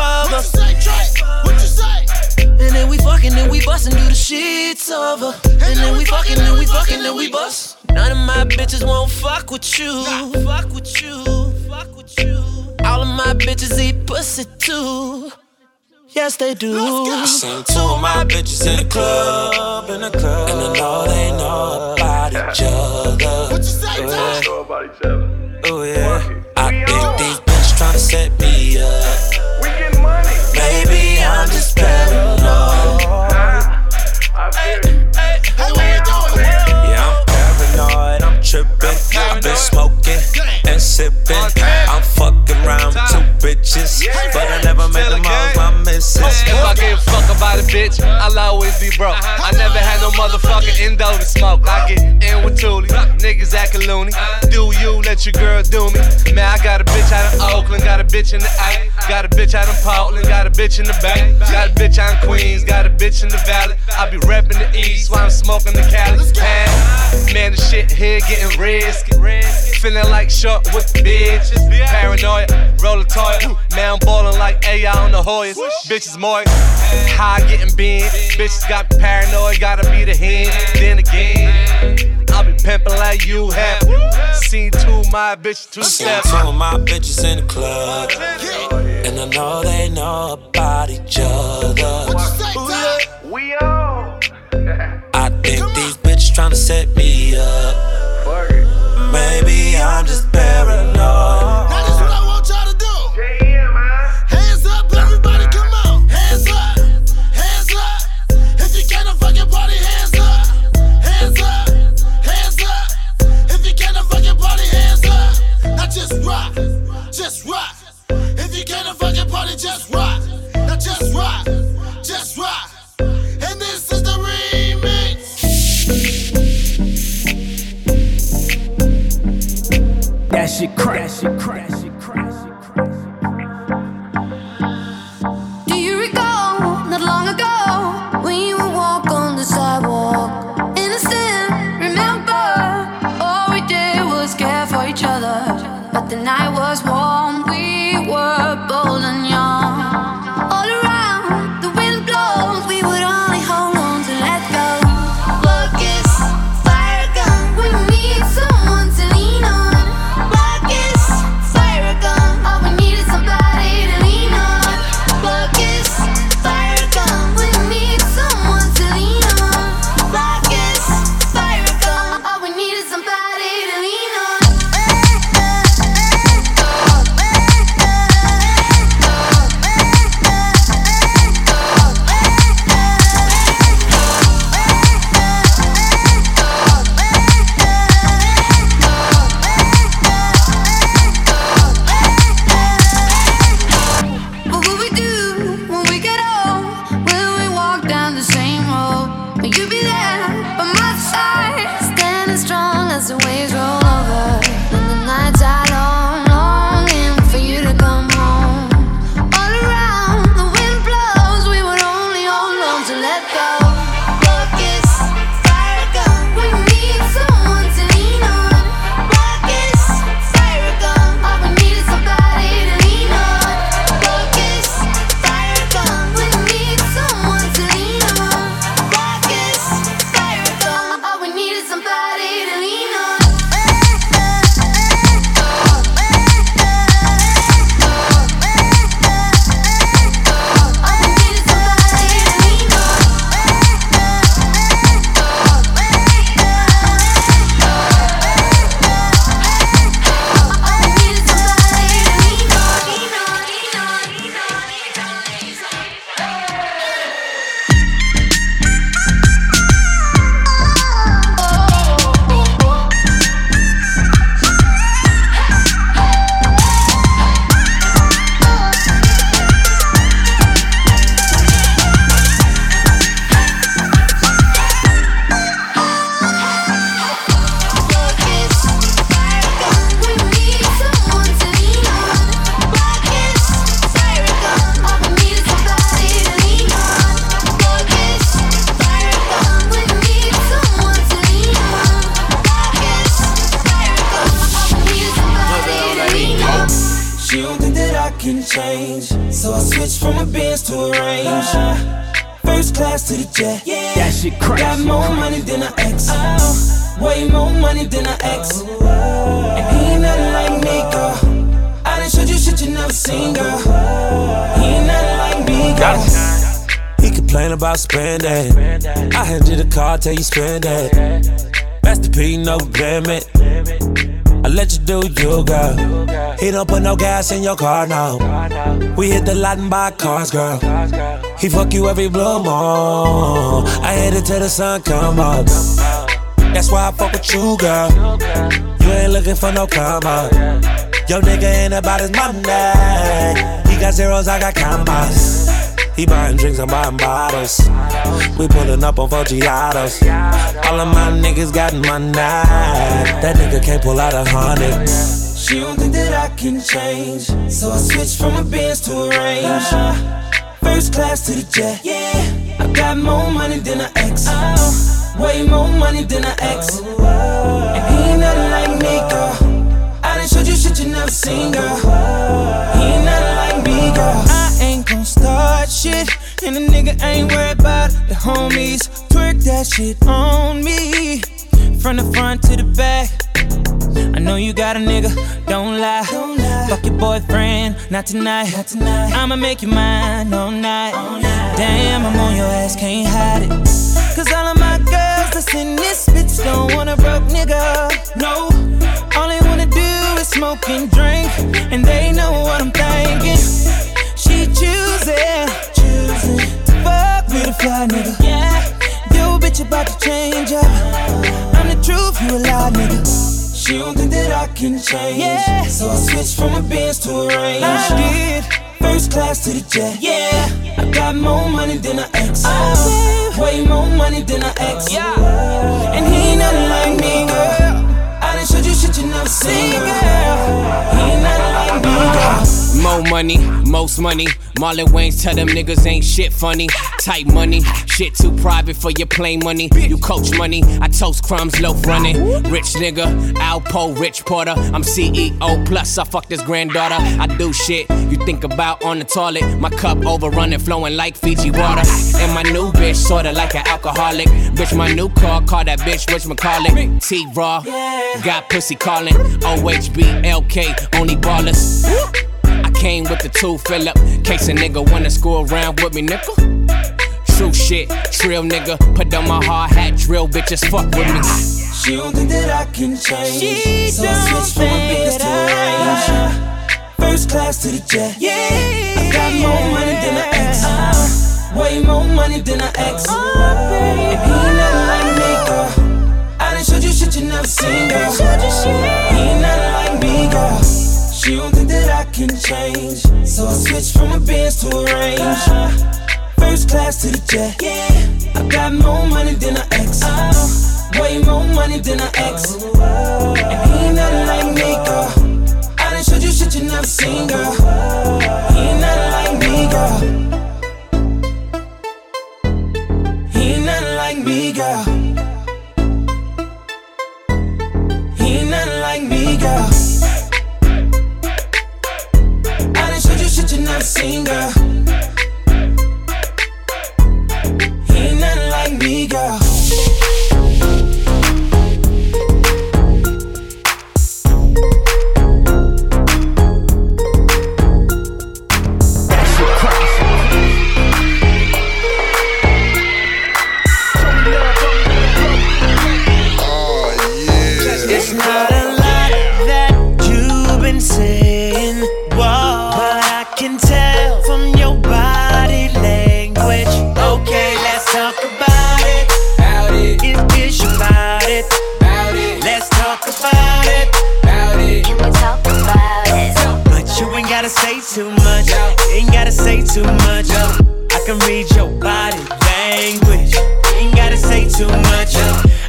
sleepover. What you say? And then we fucking, then we bustin' do the sheets over. And then we fucking, then we fucking, then we bust. None of my bitches won't fuck with you. Fuck with you. Fuck with you. All of my bitches eat pussy too. Yes, they do. Seen two of my bitches in the club, in the club, and I know they know about each other. What you say, Know about each other. If I give a fuck about a bitch, I'll always be broke. I never had no motherfucking endo to smoke. I get in with Thule, niggas acting loony. Do you let your girl do me? Man, I got a bitch out of Oakland, got a bitch in the A, got a bitch out of Portland, got a bitch in the Bay, got a bitch out in Queens, got a bitch in the Valley. I be reppin' the East while I'm smoking the Cali. Man, man, the shit here getting risky. Feeling like short with the bitches. Paranoid, roll a toy. Man, I'm ballin' like AI on the Hoyas. Bitches more high getting bent. Bitches got paranoid, gotta be the hand. Then again, I'll be pimpin' like you have. Seen two of my bitches two Seen steps. two of my bitches in the club, and I know they know about each other. We on. I think these bitches tryna set me up. Maybe I'm just paranoid. Fucking just rock. Now just rock, just rock. And this is the remix. That shit crack. That shit crack. That shit crack. Do you recall not long ago when you would walk on the sidewalk? Innocent, remember? All we did was care for each other. But the night gas in your car now. We hit the lot and buy cars, girl. He fuck you every blue moon. I hit it till the sun come up. That's why I fuck with you, girl. You ain't looking for no up. Yo, nigga ain't about his money. He got zeros, I got commas. He buying drinks, I'm buying bottles. We pulling up on four Giados. All of my niggas got money. That nigga can't pull out a hundred. She don't think that I can change. So I switched from a Benz to a Range. First class to the jet. Yeah. I got more money than an ex. Way more money than an ex. And he ain't nothing like me, girl. I done showed you shit you never seen, girl. He ain't nothing like me, girl. I ain't gon' start shit. And the nigga ain't worried about the homies. Twerk that shit on me. From the front to the back. I know you got a nigga, don't lie. Fuck your boyfriend, not tonight. I'ma make you mine all night. Damn, I'm on your ass, can't hide it. Cause all of my girls that's in this bitch don't want a broke nigga. No, all they wanna do is smoke and drink. And they know what I'm thinking. She choosing, choosing fuck with a fly nigga. Yeah, yo bitch about to change up. I'm the truth, you a lie nigga. She don't think that I can change. Yeah. So I switched from a Benz to a Range. I did. First class to the jet. Yeah. I got more money than an ex. Oh, Way more money than an ex. Yeah. And he ain't nothing like me, girl. I done showed you shit you never seen, girl. He ain't nothing like me, girl. More money, most money. Marlon Wayans tell them niggas ain't shit funny. Tight money, shit too private for your plain money. You coach money, I toast crumbs, loaf running. Rich nigga, Alpo, Rich Porter. I'm CEO, plus I fuck this granddaughter. I do shit you think about on the toilet. My cup overrunning, flowing like Fiji water. And my new bitch, sorta like an alcoholic. Bitch, my new car, call that bitch Rich McCarlin. T Raw, got pussy calling. OHB, LK, only ballers. I came with the two Philip. Case a nigga wanna screw around with me, nickel. True shit, trill nigga. Put on my hard hat, drill bitches, fuck with me. She don't think that I can change. She so I switched from a Benz to a Range. First class to the jet. Yeah. I got more money than an ex. Uh, way more money than an ex. And he ain't nothing like me, girl. I done showed you shit you never seen, girl. He ain't nothing like me, girl. She don't think that I can change. So I switched from a Benz to a Range. First class to the jet. Yeah. I got more money than an ex. Way more money than an ex. And he ain't nothing like me, girl. I done showed you shit you never seen, girl. He ain't nothing like me, girl. Showed can read your body language. Ain't gotta say too much.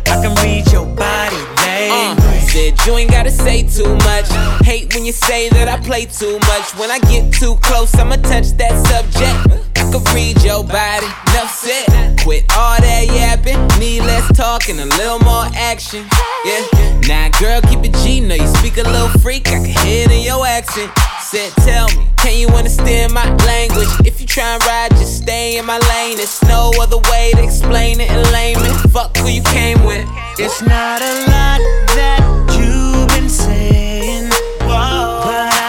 I can read your body language. Uh, said you ain't gotta say too much. Hate when you say that I play too much. When I get too close, I'ma touch that subject. I can read your body, enough said. Quit all that yapping, need less talk and a little more action. Yeah, now girl, keep it G, know you speak a little freak, I can hear it in your accent. Said, Tell me, can you understand my language? If you try and ride, just stay in my lane. There's no other way to explain it in layman. Fuck who you came with. It's not a lot that you've been saying, but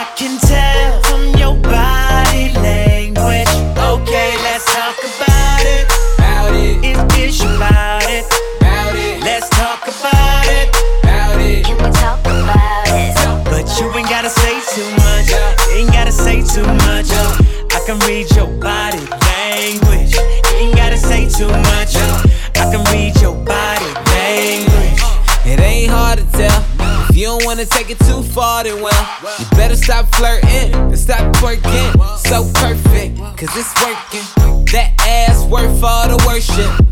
can read your body language. You ain't gotta say too much. Uh. I can read your body language. It ain't hard to tell. If you don't wanna take it too far, then well, you better stop flirting and stop twerking. So perfect, cause it's working. That ass worth all the worship.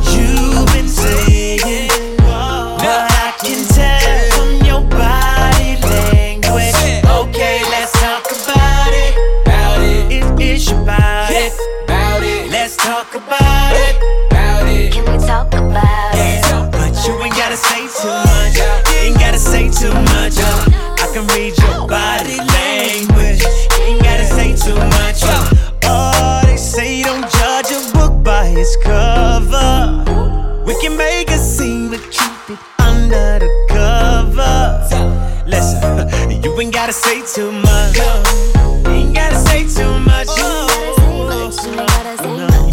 ain't gotta say too much. You ain't gotta say too much. You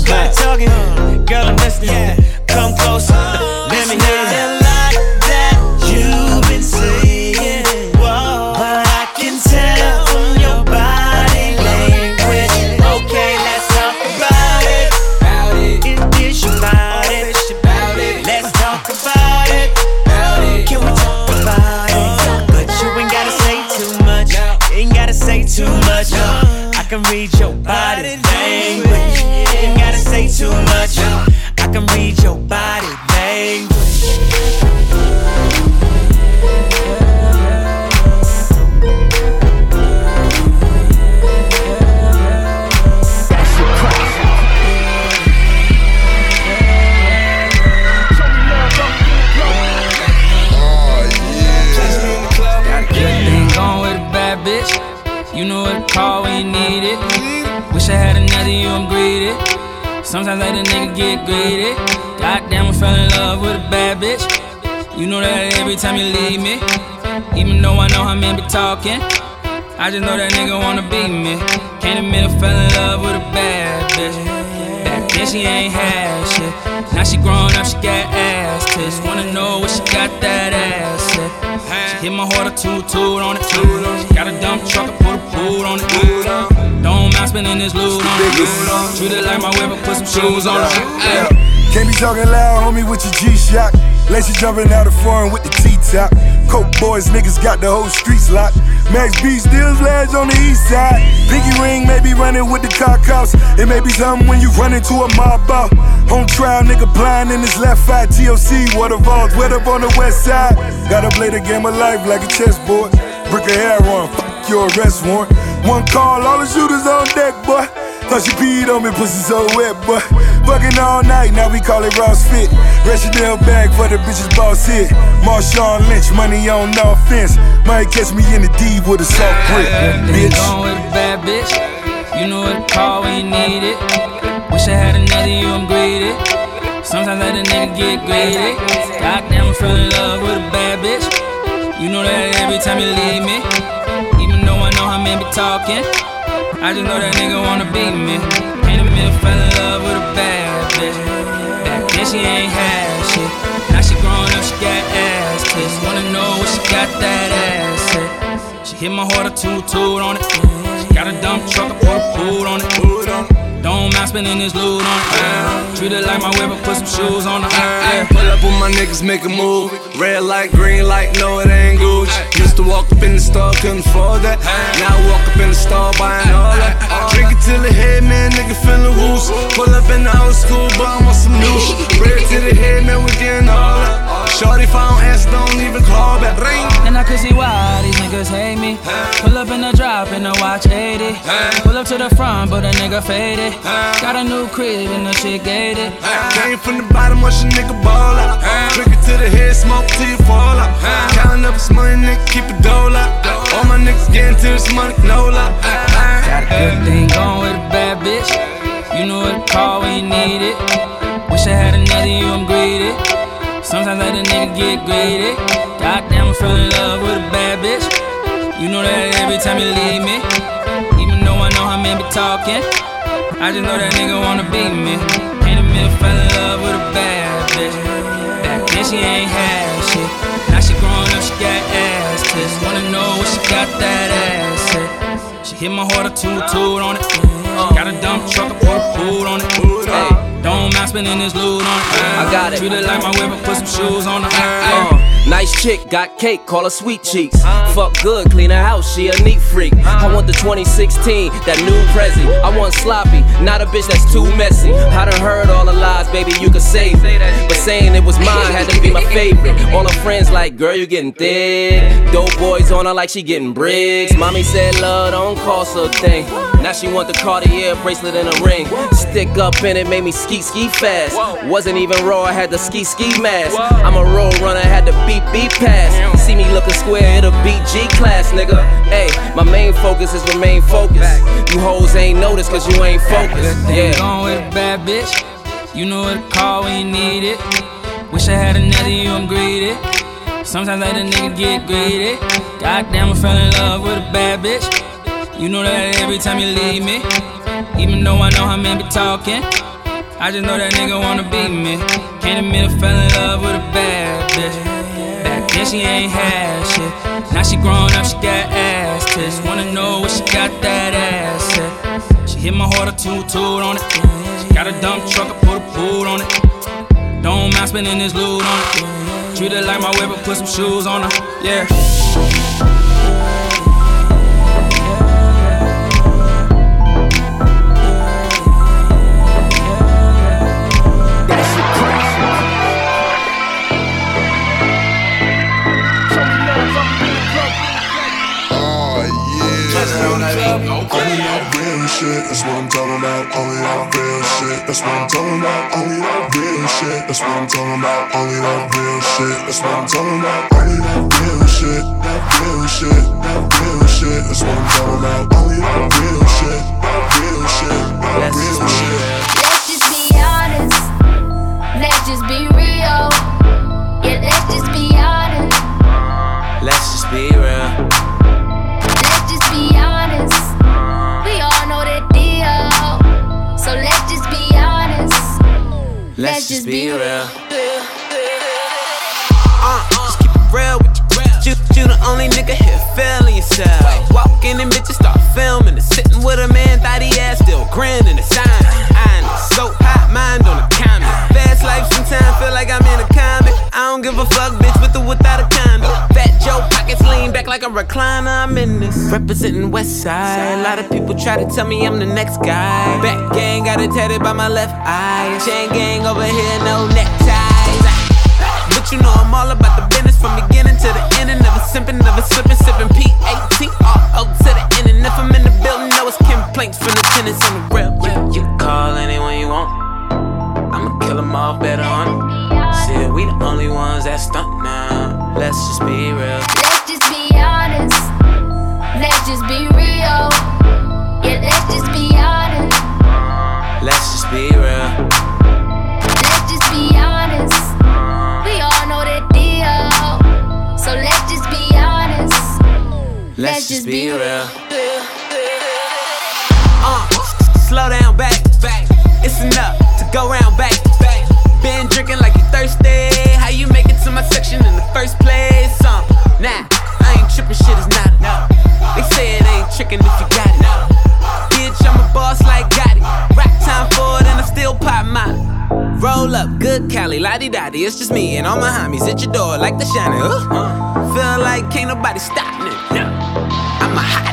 better talking, girl. I'm listening. Come closer, get greedy. Goddamn, I fell in love with a bad bitch. You know that every time you leave me. Even though I know how men be talking. I just know that nigga wanna beat me. Can't admit I fell in love with a bad bitch. Back then she ain't had shit. Now she grown up, she got ass tits. Wanna know what she got that ass at. Hit my heart a toot toot on it. Got a dump truck, I put a boot on it. Don't mind spending this loot on it. Treat it like my I put some shoes on it. Can't be talking loud, homie, with your G-Shock. Lacy jumping out of foreign with T-top. Coke boys, niggas got the whole streets locked. Max B still lads on the east side. Pinky ring may be running with the cock house. It may be something when you run into a mob out. On trial, nigga blind in his left eye. TOC, water vaults, wet up on the west side. Gotta play the game of life like a chessboard. Brick of hair on, fuck your arrest warrant. One call, all the shooters on deck, boy. Thought she peed on me, pussy so wet, boy. Fucking all night, now we call it Ross Fit. Chanel bag for the bitches boss hit. Marshawn Lynch, money on no offense. Might catch me in the D with a soft grip, Bitch. Going with a bad bitch. You know what to call when you need it. Wish I had another you, I'm greedy. Sometimes let a nigga get greedy. Goddamn, I fell in love with a bad bitch. You know that every time you leave me. Even though I know how men be talking. I just know that nigga wanna beat me. Can't admit I fell in love with a bad bitch. Back then she ain't had shit. Now she grown up, she got ass tits. Wanna know what she got that ass at. She hit my heart a toot toot on it. She got a dump truck, I put a boot on it. Don't mind spending this loot on it. Treat it like my I put some shoes on it. Pull up with my niggas, make a move. Red light, green light, no, it ain't Gucci. Used to walk up in the store, couldn't afford that. Now I walk up in the store, buying all that. Drink it till the head, man, nigga feeling loose. Pull up in the old school, but I want some new shit. Red to the head, man, we getting all that. Shorty phone answer, don't even call back. Ring. And I could see why these niggas hate me. Pull up in the drop and the watch 80. Pull up to the front, but a nigga faded. Got a new crib and the shit gated. Came from the bottom, watch a nigga ball out. Drink it to the head, smoke till you fall out. Counting up this money, nigga, keep it dole out. All my niggas getting to this money, no lie. Got a good thing going with a bad bitch. You know what to call when you need it. Wish I had another you, I'm greedy. Sometimes let a nigga get greedy. Goddamn, I fell in love with a bad bitch. You know that every time you leave me. Even though I know how men be talking. I just know that nigga wanna beat me. Ain't a minute, fell in love with a bad bitch. Back then she ain't had shit. Now she growing up, she got ass tits. Wanna know what she got that ass at. She hit my heart a toot toot on it. Got a dump truck, I put a boot on it. Hey, don't mind spending this loot on it. I got it. Treat it like my I put some shoes on it. Nice chick, got cake, call her sweet cheeks. Fuck good, clean her house, she a neat freak. I want the 2016, that new Prezi. I want sloppy, not a bitch that's too messy. I done heard all the lies, baby, you could save it. But saying it was mine had to be my favorite. All her friends like, girl, you getting thick. Dope boys on her like she getting bricks. Mommy said love don't cost a thing. Now she want the Cartier bracelet and a ring. Stick up in it, made me ski ski fast. Wasn't even raw, I had the ski ski mask. I'm a road runner, had to beep beep pass. See me looking square, it'll beat G class, nigga. Hey, my main focus is remain focused. You hoes ain't noticed cause you ain't focused. Yeah. Yeah. Going with a bad bitch. You know what to call when you need it. Wish I had another you, I'm greedy. Sometimes I let a nigga get greedy. Goddamn, I fell in love with a bad bitch. You know that every time you leave me. Even though I know how men be talking. I just know that nigga wanna beat me. Can't admit I fell in love with a bad bitch. Then she ain't had shit. Now she grown up, she got ass tits. Wanna know what she got that ass at. She hit my heart a toot toot on it. She got a dump truck, I put a boot on it. Don't mind spending this loot on it. Treat it like my I put some shoes on her. Yeah. Only that real shit, that's what I'm talking about. Only that real shit, that's what I'm talking about. Only that real shit, that's what I'm talking about. Only that real shit, that's what I'm talking about. Only that real shit, that real shit, that real shit, that's what I'm talking about. Only that real shit, that real shit, that real shit. Let's just be honest. Let's just be real. Yeah, let's just be honest. Let's just be real. Let's just be real. Uh, just keep it real with you. You, you the only nigga here feeling yourself. Walk in and bitches start filming it. Sitting with a man, thought he ass still grinning. The sign, I so hot, mind on the comment. Fast life sometimes feel like I'm in a comic. I don't give a fuck, bitch, with or without a condom. Fat Joe pockets lean back like a recliner. I'm in this. Representing West Side. A lot of people try to tell me I'm the next guy. Back gang got it tatted by my left eye. Chain gang over here, no neckties. But you know I'm all about the business from beginning to the end. And never simping, never slipping, sipping P-A-T-R-O to the end. And if I'm in the building, know it's complaints from the tenants on the real. You, you can call anyone you want. I'ma kill them off better on it. Shit, we the only ones that stunt now. Let's just be real. Let's just be honest. Let's just be real. Yeah, let's just be honest. Let's just be real. Let's just be real. Uh, slow down, back, back. It's enough to go round, back, back. Been drinking like you thirsty. How you make it to my section in the first place? Uh, nah, I ain't tripping, shit is not enough. They say it ain't tricking if you got it. Bitch, I'm a boss like Gotti. Rock time for it and I still pop mine. Roll up, good Cali, lottie dottie. It's just me and all my homies at your door like the shiner. Uh, uh, feel like can't nobody stop me. I'm hot.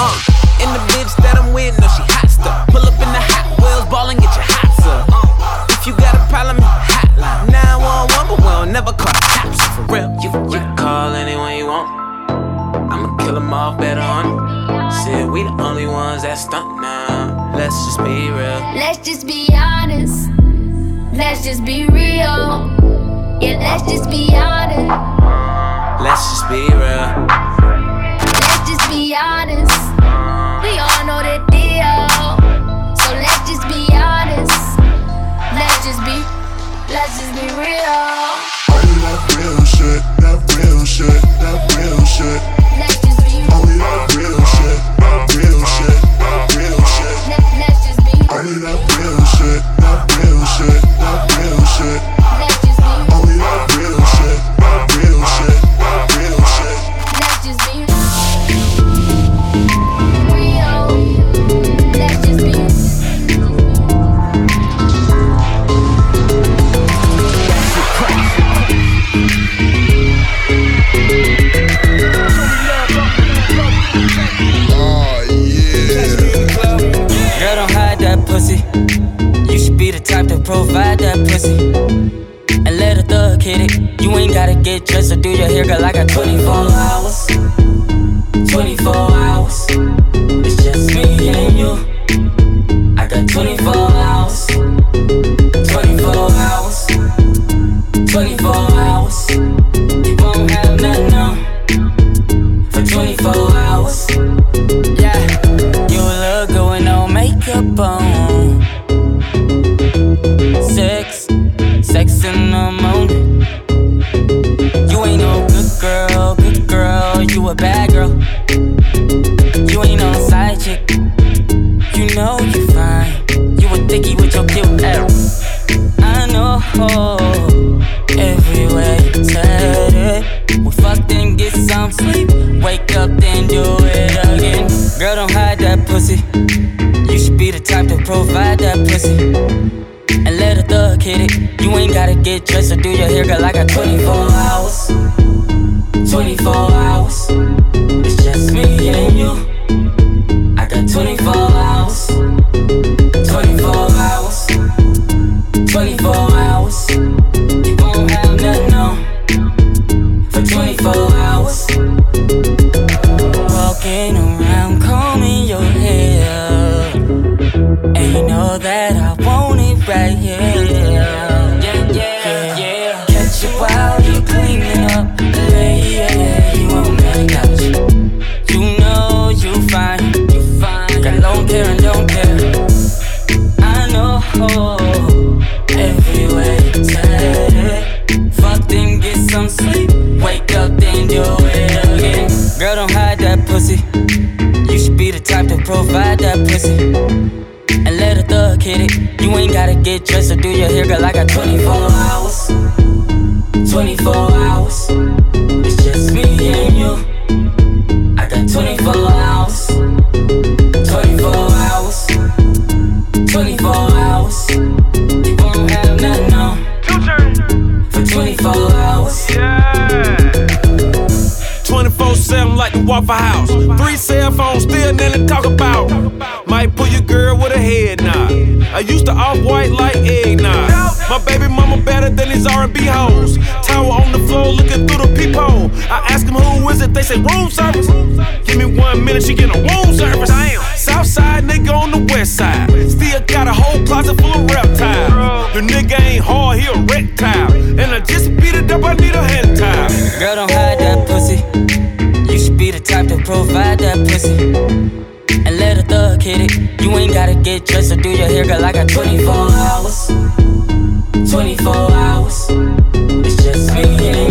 Uh, in the bitch that I'm with, no, she hot stuff. Pull up in the hot wheels, ball and get your hot stuff. Uh, if you got a problem, hotline. 911, but we'll never call the cops. For real, you, you can call anyone you want. I'ma kill them off better on it. Said we the only ones that stunt now. Let's just be real. Let's just be honest. Let's just be real. Yeah, let's just be honest. Let's just be real. Let's just be honest. We all know the deal. So let's just be honest. Let's just be, let's just be real. Only that real shit, that real shit, that real shit. Let's just be Only that real shit, that real shit, that real shit. Let's just be Only that real shit, that real shit, provide that pussy. And let a thug hit it. You ain't gotta get dressed or do your hair, girl. I got 24 hours. 24 hours. It's just me and you. I got 24 hours. 24 hours. 24 hours. You won't have nothing on. For 24 hours. You ain't no side chick. You know you fine. You a dicky with your cute ass. I know everywhere you said it. We fucked and get some sleep. Wake up, then do it again. Girl, don't hide that pussy. You should be the type to provide that pussy. And let a thug hit it. You ain't gotta get dressed or do your hair, girl. I got 24 hours. 24 hours. It's just me and you. And let a thug hit it. You ain't gotta get dressed or do your hair, girl. I got 24 hours. 24 hours. It's just me and you. I got 24 hours. 24 hours. 24 hours. You won't have nothing on. For 24 hours. 24 7 like the Waffle House. Three cell phones, still nothing to talk about. I used to off white like eggnog. My baby mama better than these R&B hoes. Tower on the floor looking through the peephole. I ask them who is it, they say room service. Give me one minute, she get a room service. South side nigga on the west side. Still got a whole closet full of reptiles. The nigga ain't hard, he a reptile. And I just beat it up, I need a hand tie. Girl, don't hide that pussy. You should be the type to provide that pussy. It. You ain't gotta get dressed or do your hair, girl. I got 24 hours. 24 hours. It's just me and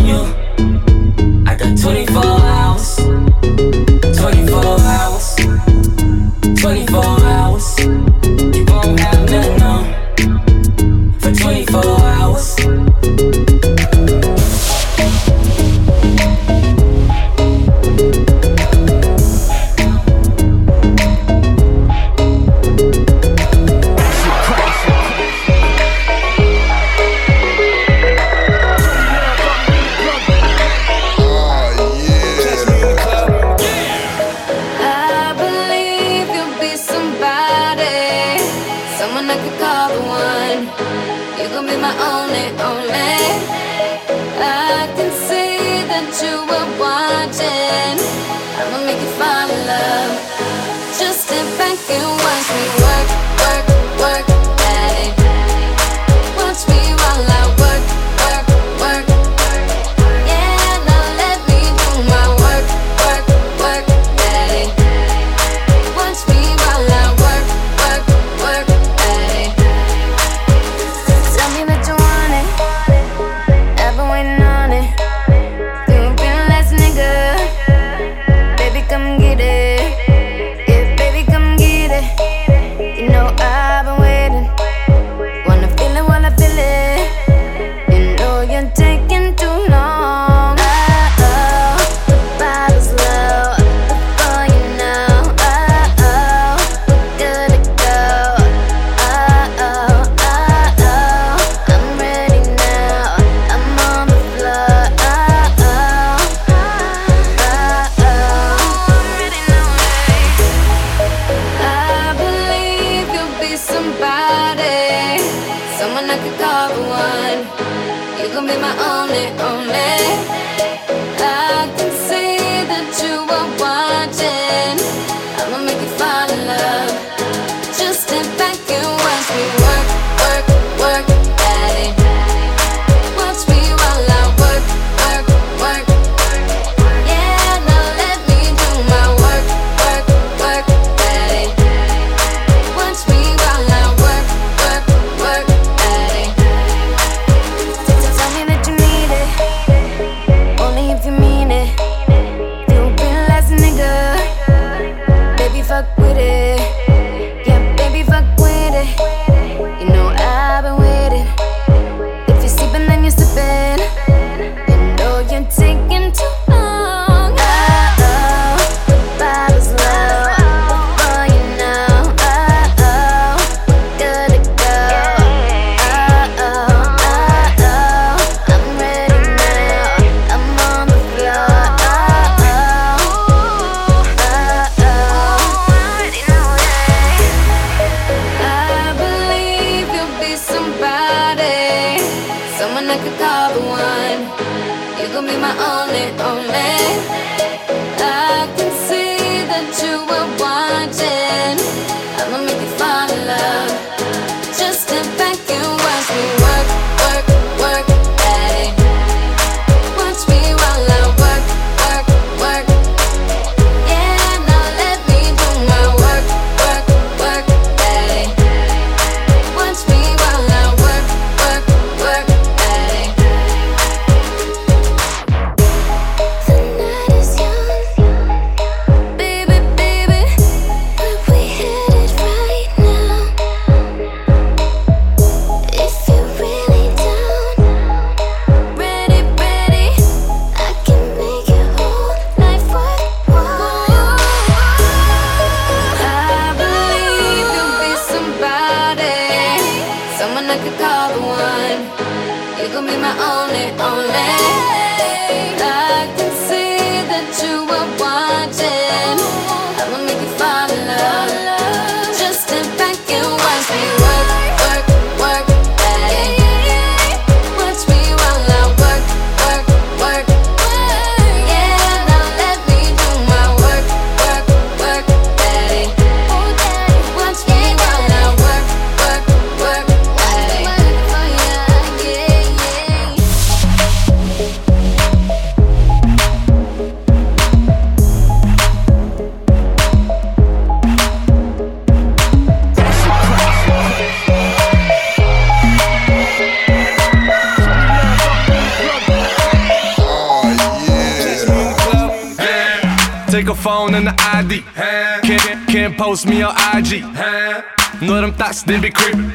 then be creeping.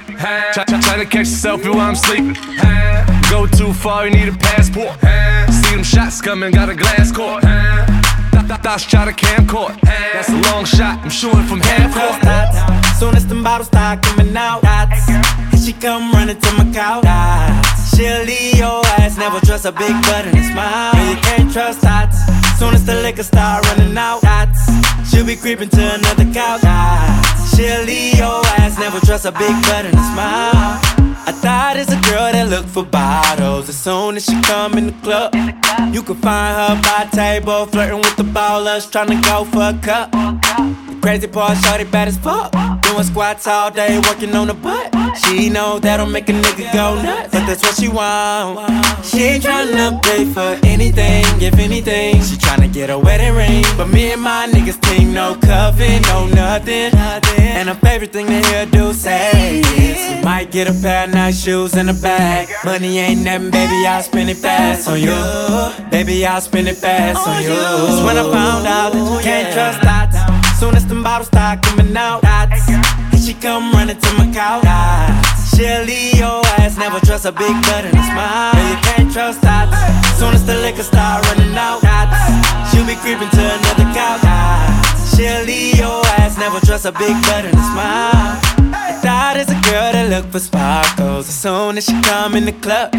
Try, try, try to catch yourself while I'm sleeping. Go too far, you need a passport. See them shots coming, got a glass court. Thoughts try to camcord. That's a long shot, I'm shooting from half court. Soon as them bottles start coming out, dots. Here she come running to my couch. Dots. She'll leave your ass, never trust a big butt and a smile. No, you can't trust dots. Soon as the liquor start running out. She'll be creeping to another couch. Dots. She'll leave your ass. Never trust a big butt and a smile. I thought it's a girl that look for bottles. As soon as she come in the club, you can find her by table, flirting with the ballers, trying to go for a cup. Crazy part, shorty bad as fuck. Doing squats all day, working on the butt. She know that'll make a nigga go nuts, but that's what she want. She ain't tryna pay for anything, if anything. She tryna get a wedding ring, but me and my niggas team no cuffing, no nothing. And her favorite thing to hear do say is, we might get a pair of nice shoes in a bag. Money ain't nothing, baby, I'll spend it fast on you. Baby, I'll spend it fast on you. That's when I found out that you can't trust dots. Soon as them bottles start coming out, dots. And she come running to my couch. dots. She'll leave your ass, never trust a big butt and a smile. Yeah, you can't trust dots. Soon as the liquor start running out, dots. She'll be creeping to another couch. dots. She'll leave your ass, never trust a big butt and a smile. That is a girl that look for sparkles. As soon as she come in the club,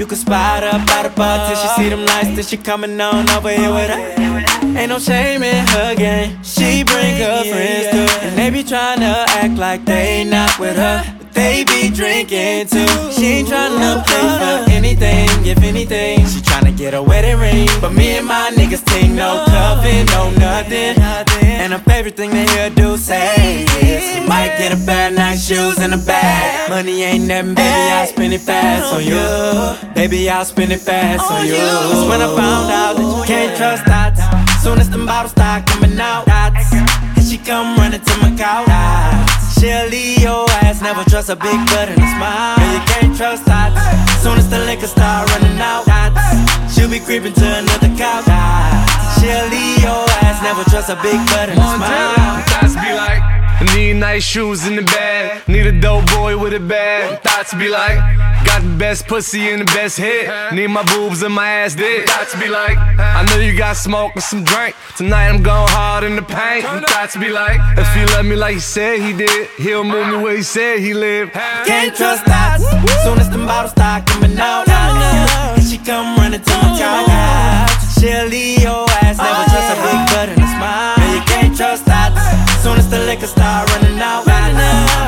you can spot her by the bar till she see them lights. Till she coming on over here with her. Ain't no shame in her game. She bring her friends too, and they be tryna act like they not with her. But they be drinking too. She ain't tryna play for anything, if anything. She tryna get a wedding ring, but me and my niggas ting no cuffing, no nothing. And her favorite thing to hear do say is, you might get a pair of nice shoes in a bag. Money ain't nothing, baby, I'll spend it fast on you. Baby, I'll spend it fast on you. That's when I found out that you can't trust dots. Soon as them bottles start coming out, dots. And she come running to my couch. dots. She'll leave your ass, never trust a big butt and a smile. Yeah, you can't trust dots. Soon as the liquor start running out, dots. She'll be creeping to another couch. dots. She'll leave your ass, never trust a big butt and a smile. Thoughts be like, I need nice shoes in the bag. Need a dope boy with a bag. Thoughts be like, got the best pussy and the best head. Need my boobs and my ass dick. Thoughts be like, I know you got smoke and some drink. Tonight I'm going hard in the paint. Thoughts be like, if he love me like he said he did, he'll move me where he said he lived. Can't trust dots. Soon as them bottles start coming out, and she come running to my couch. She'll leave your ass, never trust a big butt Soon as the liquor start running out,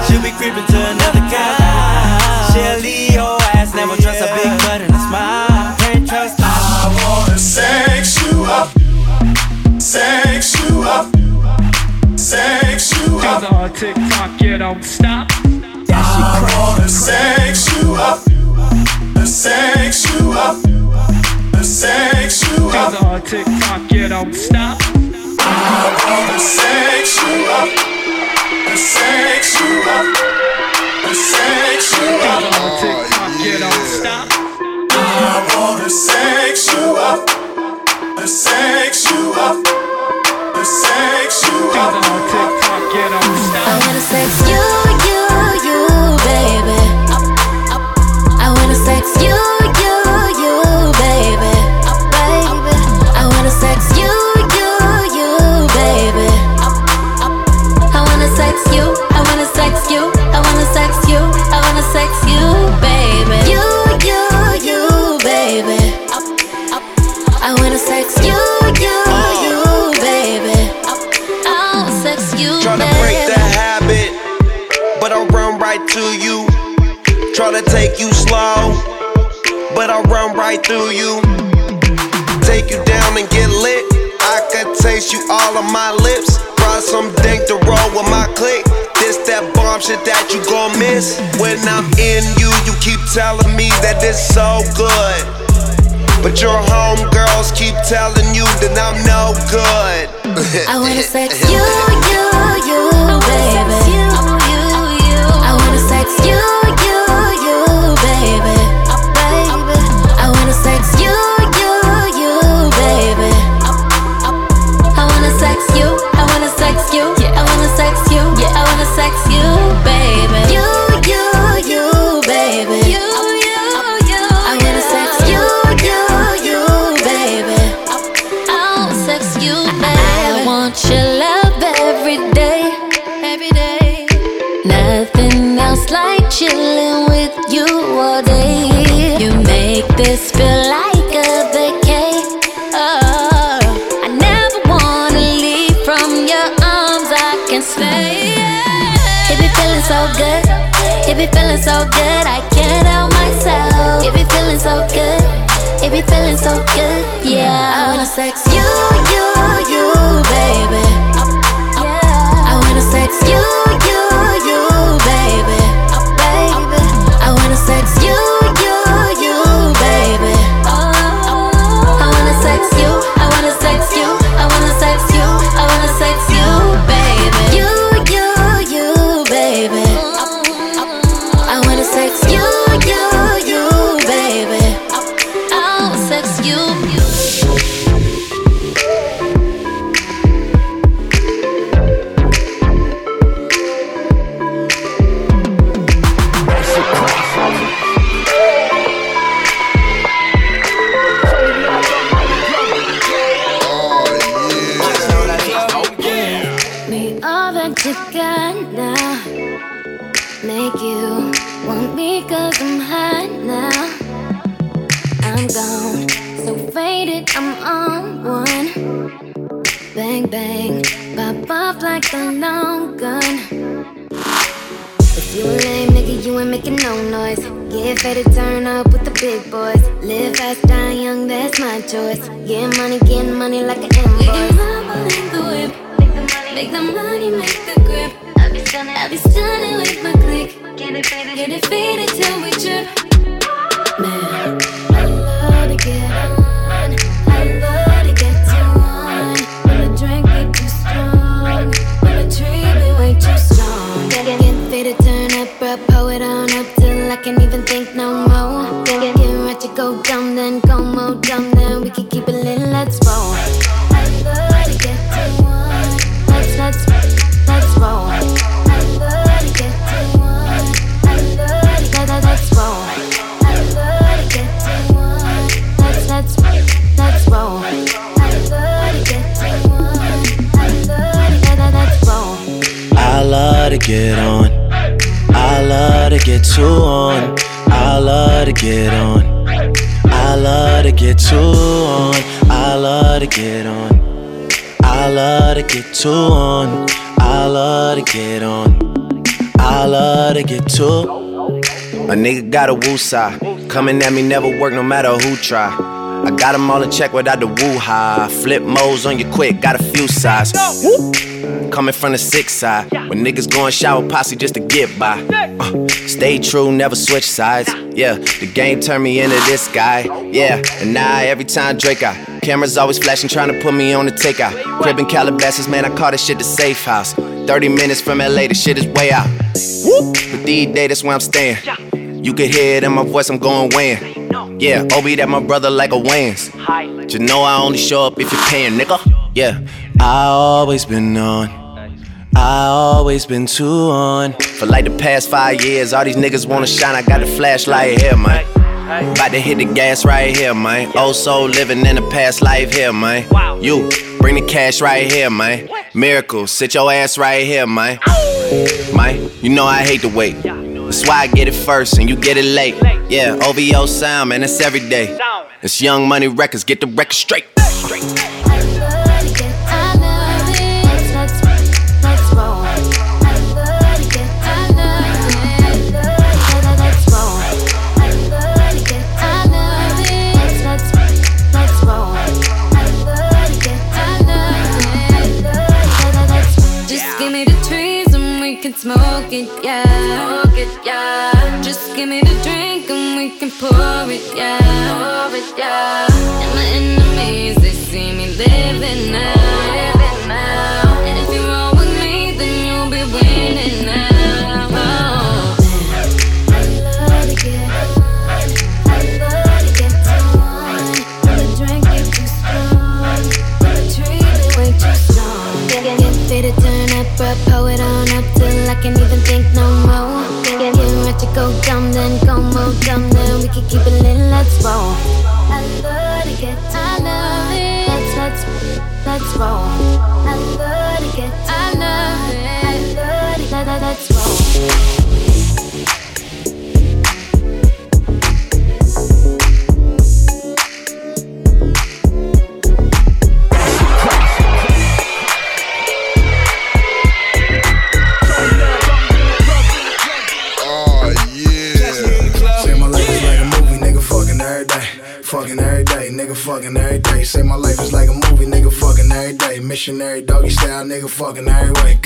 she'll be creeping to another couch. She'll leave your ass, never trust a big butt and a smile. Can't trust dots. I wanna sex you up, sex you up, sex you up. Do the TikTok, you don't stop. I wanna sex you up, sex you up, sex you up. Do the TikTok, you don't stop. Sex you up, sex you up, to you. Try to take you slow, but I run right through you. Take you down and get lit. I could taste you all on my lips. Brought some dank to roll with my click. This that bomb shit that you gon' miss. When I'm in you, you keep telling me that it's so good. But your homegirls keep telling you that I'm no good. I wanna sex you, you, sex you, you, you, baby. Baby. I wanna sex you, so good. It be feeling so good. I can't help myself. It be feeling so good. It be feeling so good. Yeah, I wanna sex you, you, you, baby. Yeah. I wanna sex you, you, you, baby. Baby. I wanna sex you, you, you, baby. Oh, I wanna sex you, I wanna sex Bang, pop off like a long gun. If you a lame nigga, you ain't making no noise. Get faded, turn up with the big boys. Live fast, die young, that's my choice. Get money, get money like an invoice. We can rumble in the whip. Make the money, make the grip. I be stunning, I be stunning with my click. Get it faded, get it faded till we trip. Man, go dumb, then go more dumb, then we can keep it lit, let's roll. I love to get too on. Let's, let's, let's roll. I love to get too on. I love to get, let's roll. I love to get too on. Let's, let's, let's roll. I love to get too on. I love to get, let's roll. I love to get on. I love to get too on. I love to get on. I love to get too on. I love to get on. I love to get too on. I love to get on. I love to get too. A nigga got a woo side. Coming at me never work no matter who try. I got 'em all in check without the woo high. Flip modes on you quick, got a few sides. Coming from the six side. When niggas going shower posse just to get by. Uh, stay true, never switch sides. Yeah, the game turned me into this guy. Yeah, and now every time Drake out. Cameras always flashing, trying to put me on the takeout. Crib in Calabasas, man, I call this shit the safe house. 30 minutes from LA, the shit is way out. But these days, that's where I'm staying. You can hear it in my voice, I'm going weighing. Yeah, mm. Obi, that my brother like a Wayans. You know I only show up if you're paying, nigga. Yeah, I always been on. I always been too on. For like the past five years, all these niggas wanna shine. I got the flashlight here, man. About to hit the gas right here, man. Oh, so living in the past life here, man. You bring the cash right here, man. Miracle, sit your ass right here, man. Man, you know I hate to wait. That's why I get it first and you get it late. Yeah, OVO sound, man, it's every day. It's Young Money Records, get the record straight. Pull it on up till I can't even think no more. Get, get ready to go dumb, then go more dumb, then we can keep it lit, let's roll. I love to get let's roll. I love to get I love it. I love to let, let's roll. Missionary doggy style, nigga fucking every way.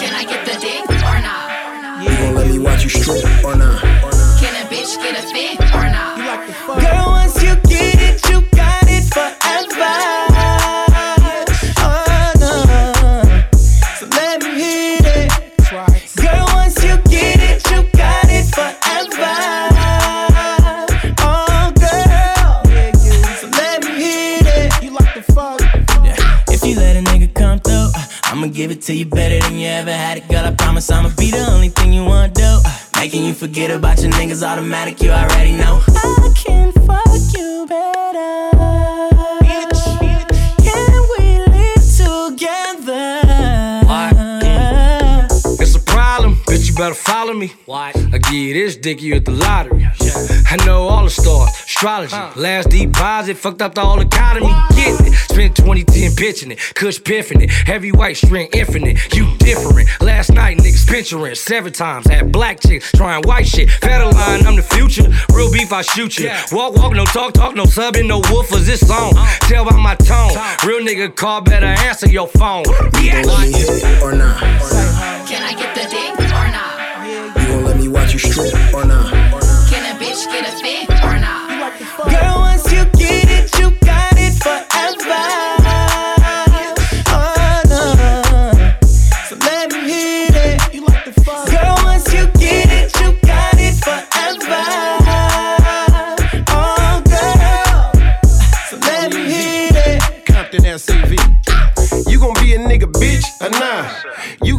Can I get the dick or not? You gon' let me watch you strip or not? Can a bitch get a fit or not? Girl, once you get it, you got it forever. Give it to you better than you ever had it, girl. I promise I'ma be the only thing you wanna do. Uh, Making you forget about your niggas automatic, you already know. I can fuck you better. Better follow me. Why? I give you this dick, you at the lottery. I know all the stars, astrology. Last deposit fucked up the whole economy. Get it? Spent 2010 pitching it, Kush piffing it. Heavy white string infinite. You different. Last night niggas pinchering seven times. Had black chicks trying white shit. Federline, I'm the future. Real beef, I shoot you. Walk, walk, no talk, talk, no subbing, no woofers. This song. Tell by my tone. Real nigga call, better answer your phone. You gon' let me or not? Can I get the dick strip or not? Can a bitch get a fit or not? Girl, once you get it, you got it forever. Oh, no. So let me hit it. You like the fuck? Girl, once you get it, you got it forever. Oh, girl. So let me hit it. Compton LCV. You gon' be a nigga bitch or nah?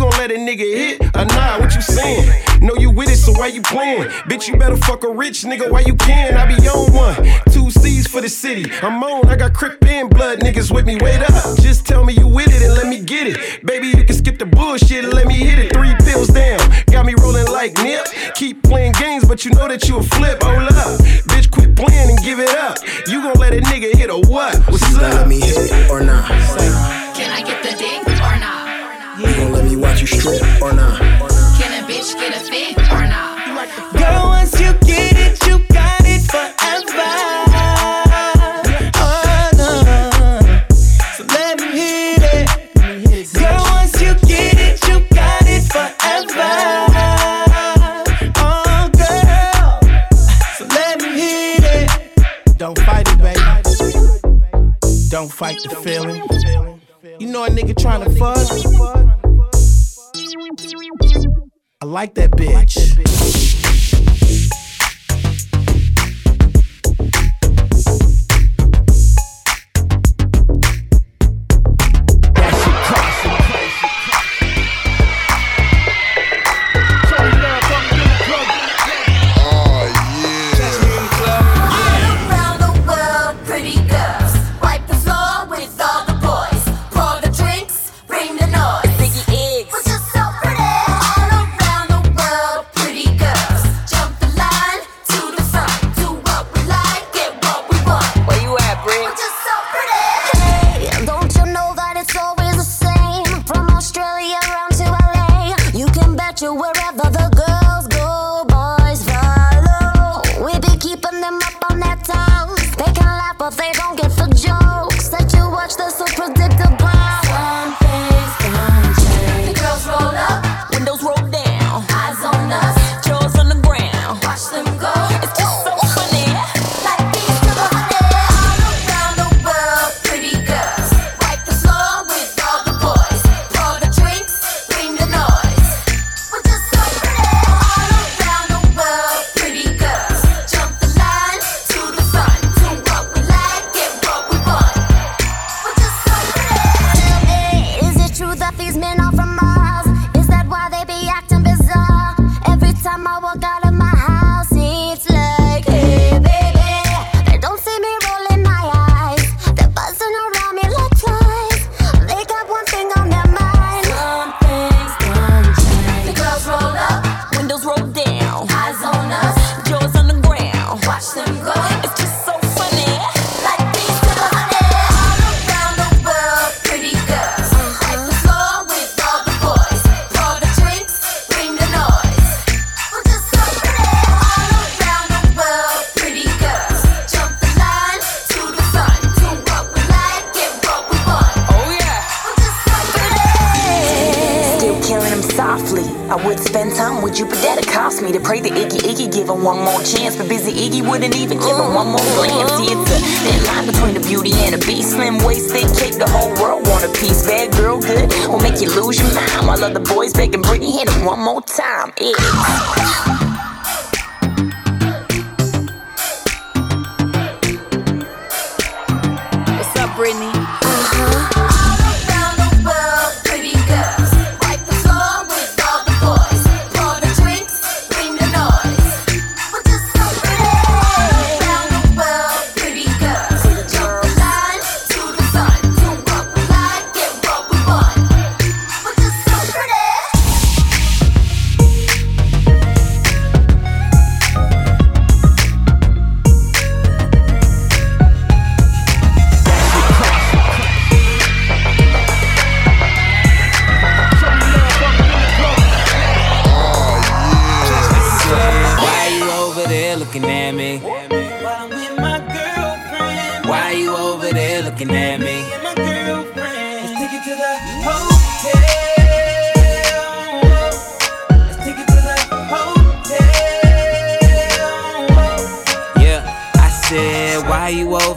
You gon' let a nigga hit or nah? What you saying? Know you with it, so why you playing? Bitch, you better fuck a rich nigga while you can. I be on one, two C's for the city. I'm on, I got crip and blood niggas with me. Wait up, just tell me you with it and let me get it. Baby, you can skip the bullshit and let me hit it. Three pills down, got me rolling like nip. Keep playing games, but you know that you a flip. Hold up, bitch, quit playing and give it up. You gon' let a nigga hit or what? What's You gon' up? let me hit or not? Can I get the dick or not? You gon' let me watch you strip or not? Can a bitch get a fit or not? Girl, once you get it, you got it forever. Oh, no. So let me hit it. Girl, once you get it, you got it forever. Oh, girl. So let me hit it. Don't fight it, baby. Don't fight the feeling. You know a nigga trying to fuck. I like that bitch. Looking at me?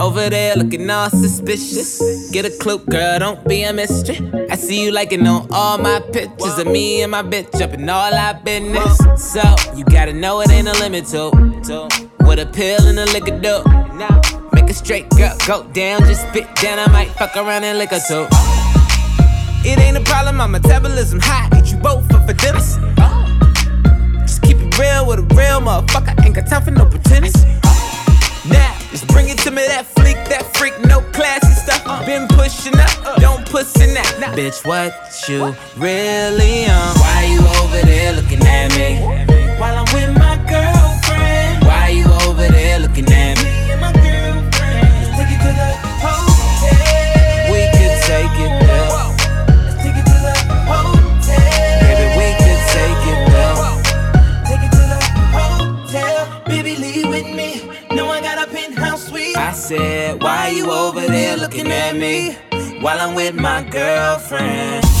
Over there looking all suspicious. Get a clue, girl, don't be a mystery. I see you liking on all my pictures of me and my bitch up in all our business. So you gotta know it ain't a limit to, to what a pill and a liquor do. Make a straight girl go down, just spit down. I might fuck around and lick her too. It ain't a problem, my metabolism high. Eat you both for for dinner. Just keep it real with a real motherfucker. Ain't got time for no pretense. Now, just bring it to me, that fleek, that freak, no classy stuff. Been pushing up, don't pussy now. Bitch, what you really on? Why you over there looking at me? While I'm with my girlfriend. Why you said, why you over there looking at me while I'm with my girlfriend?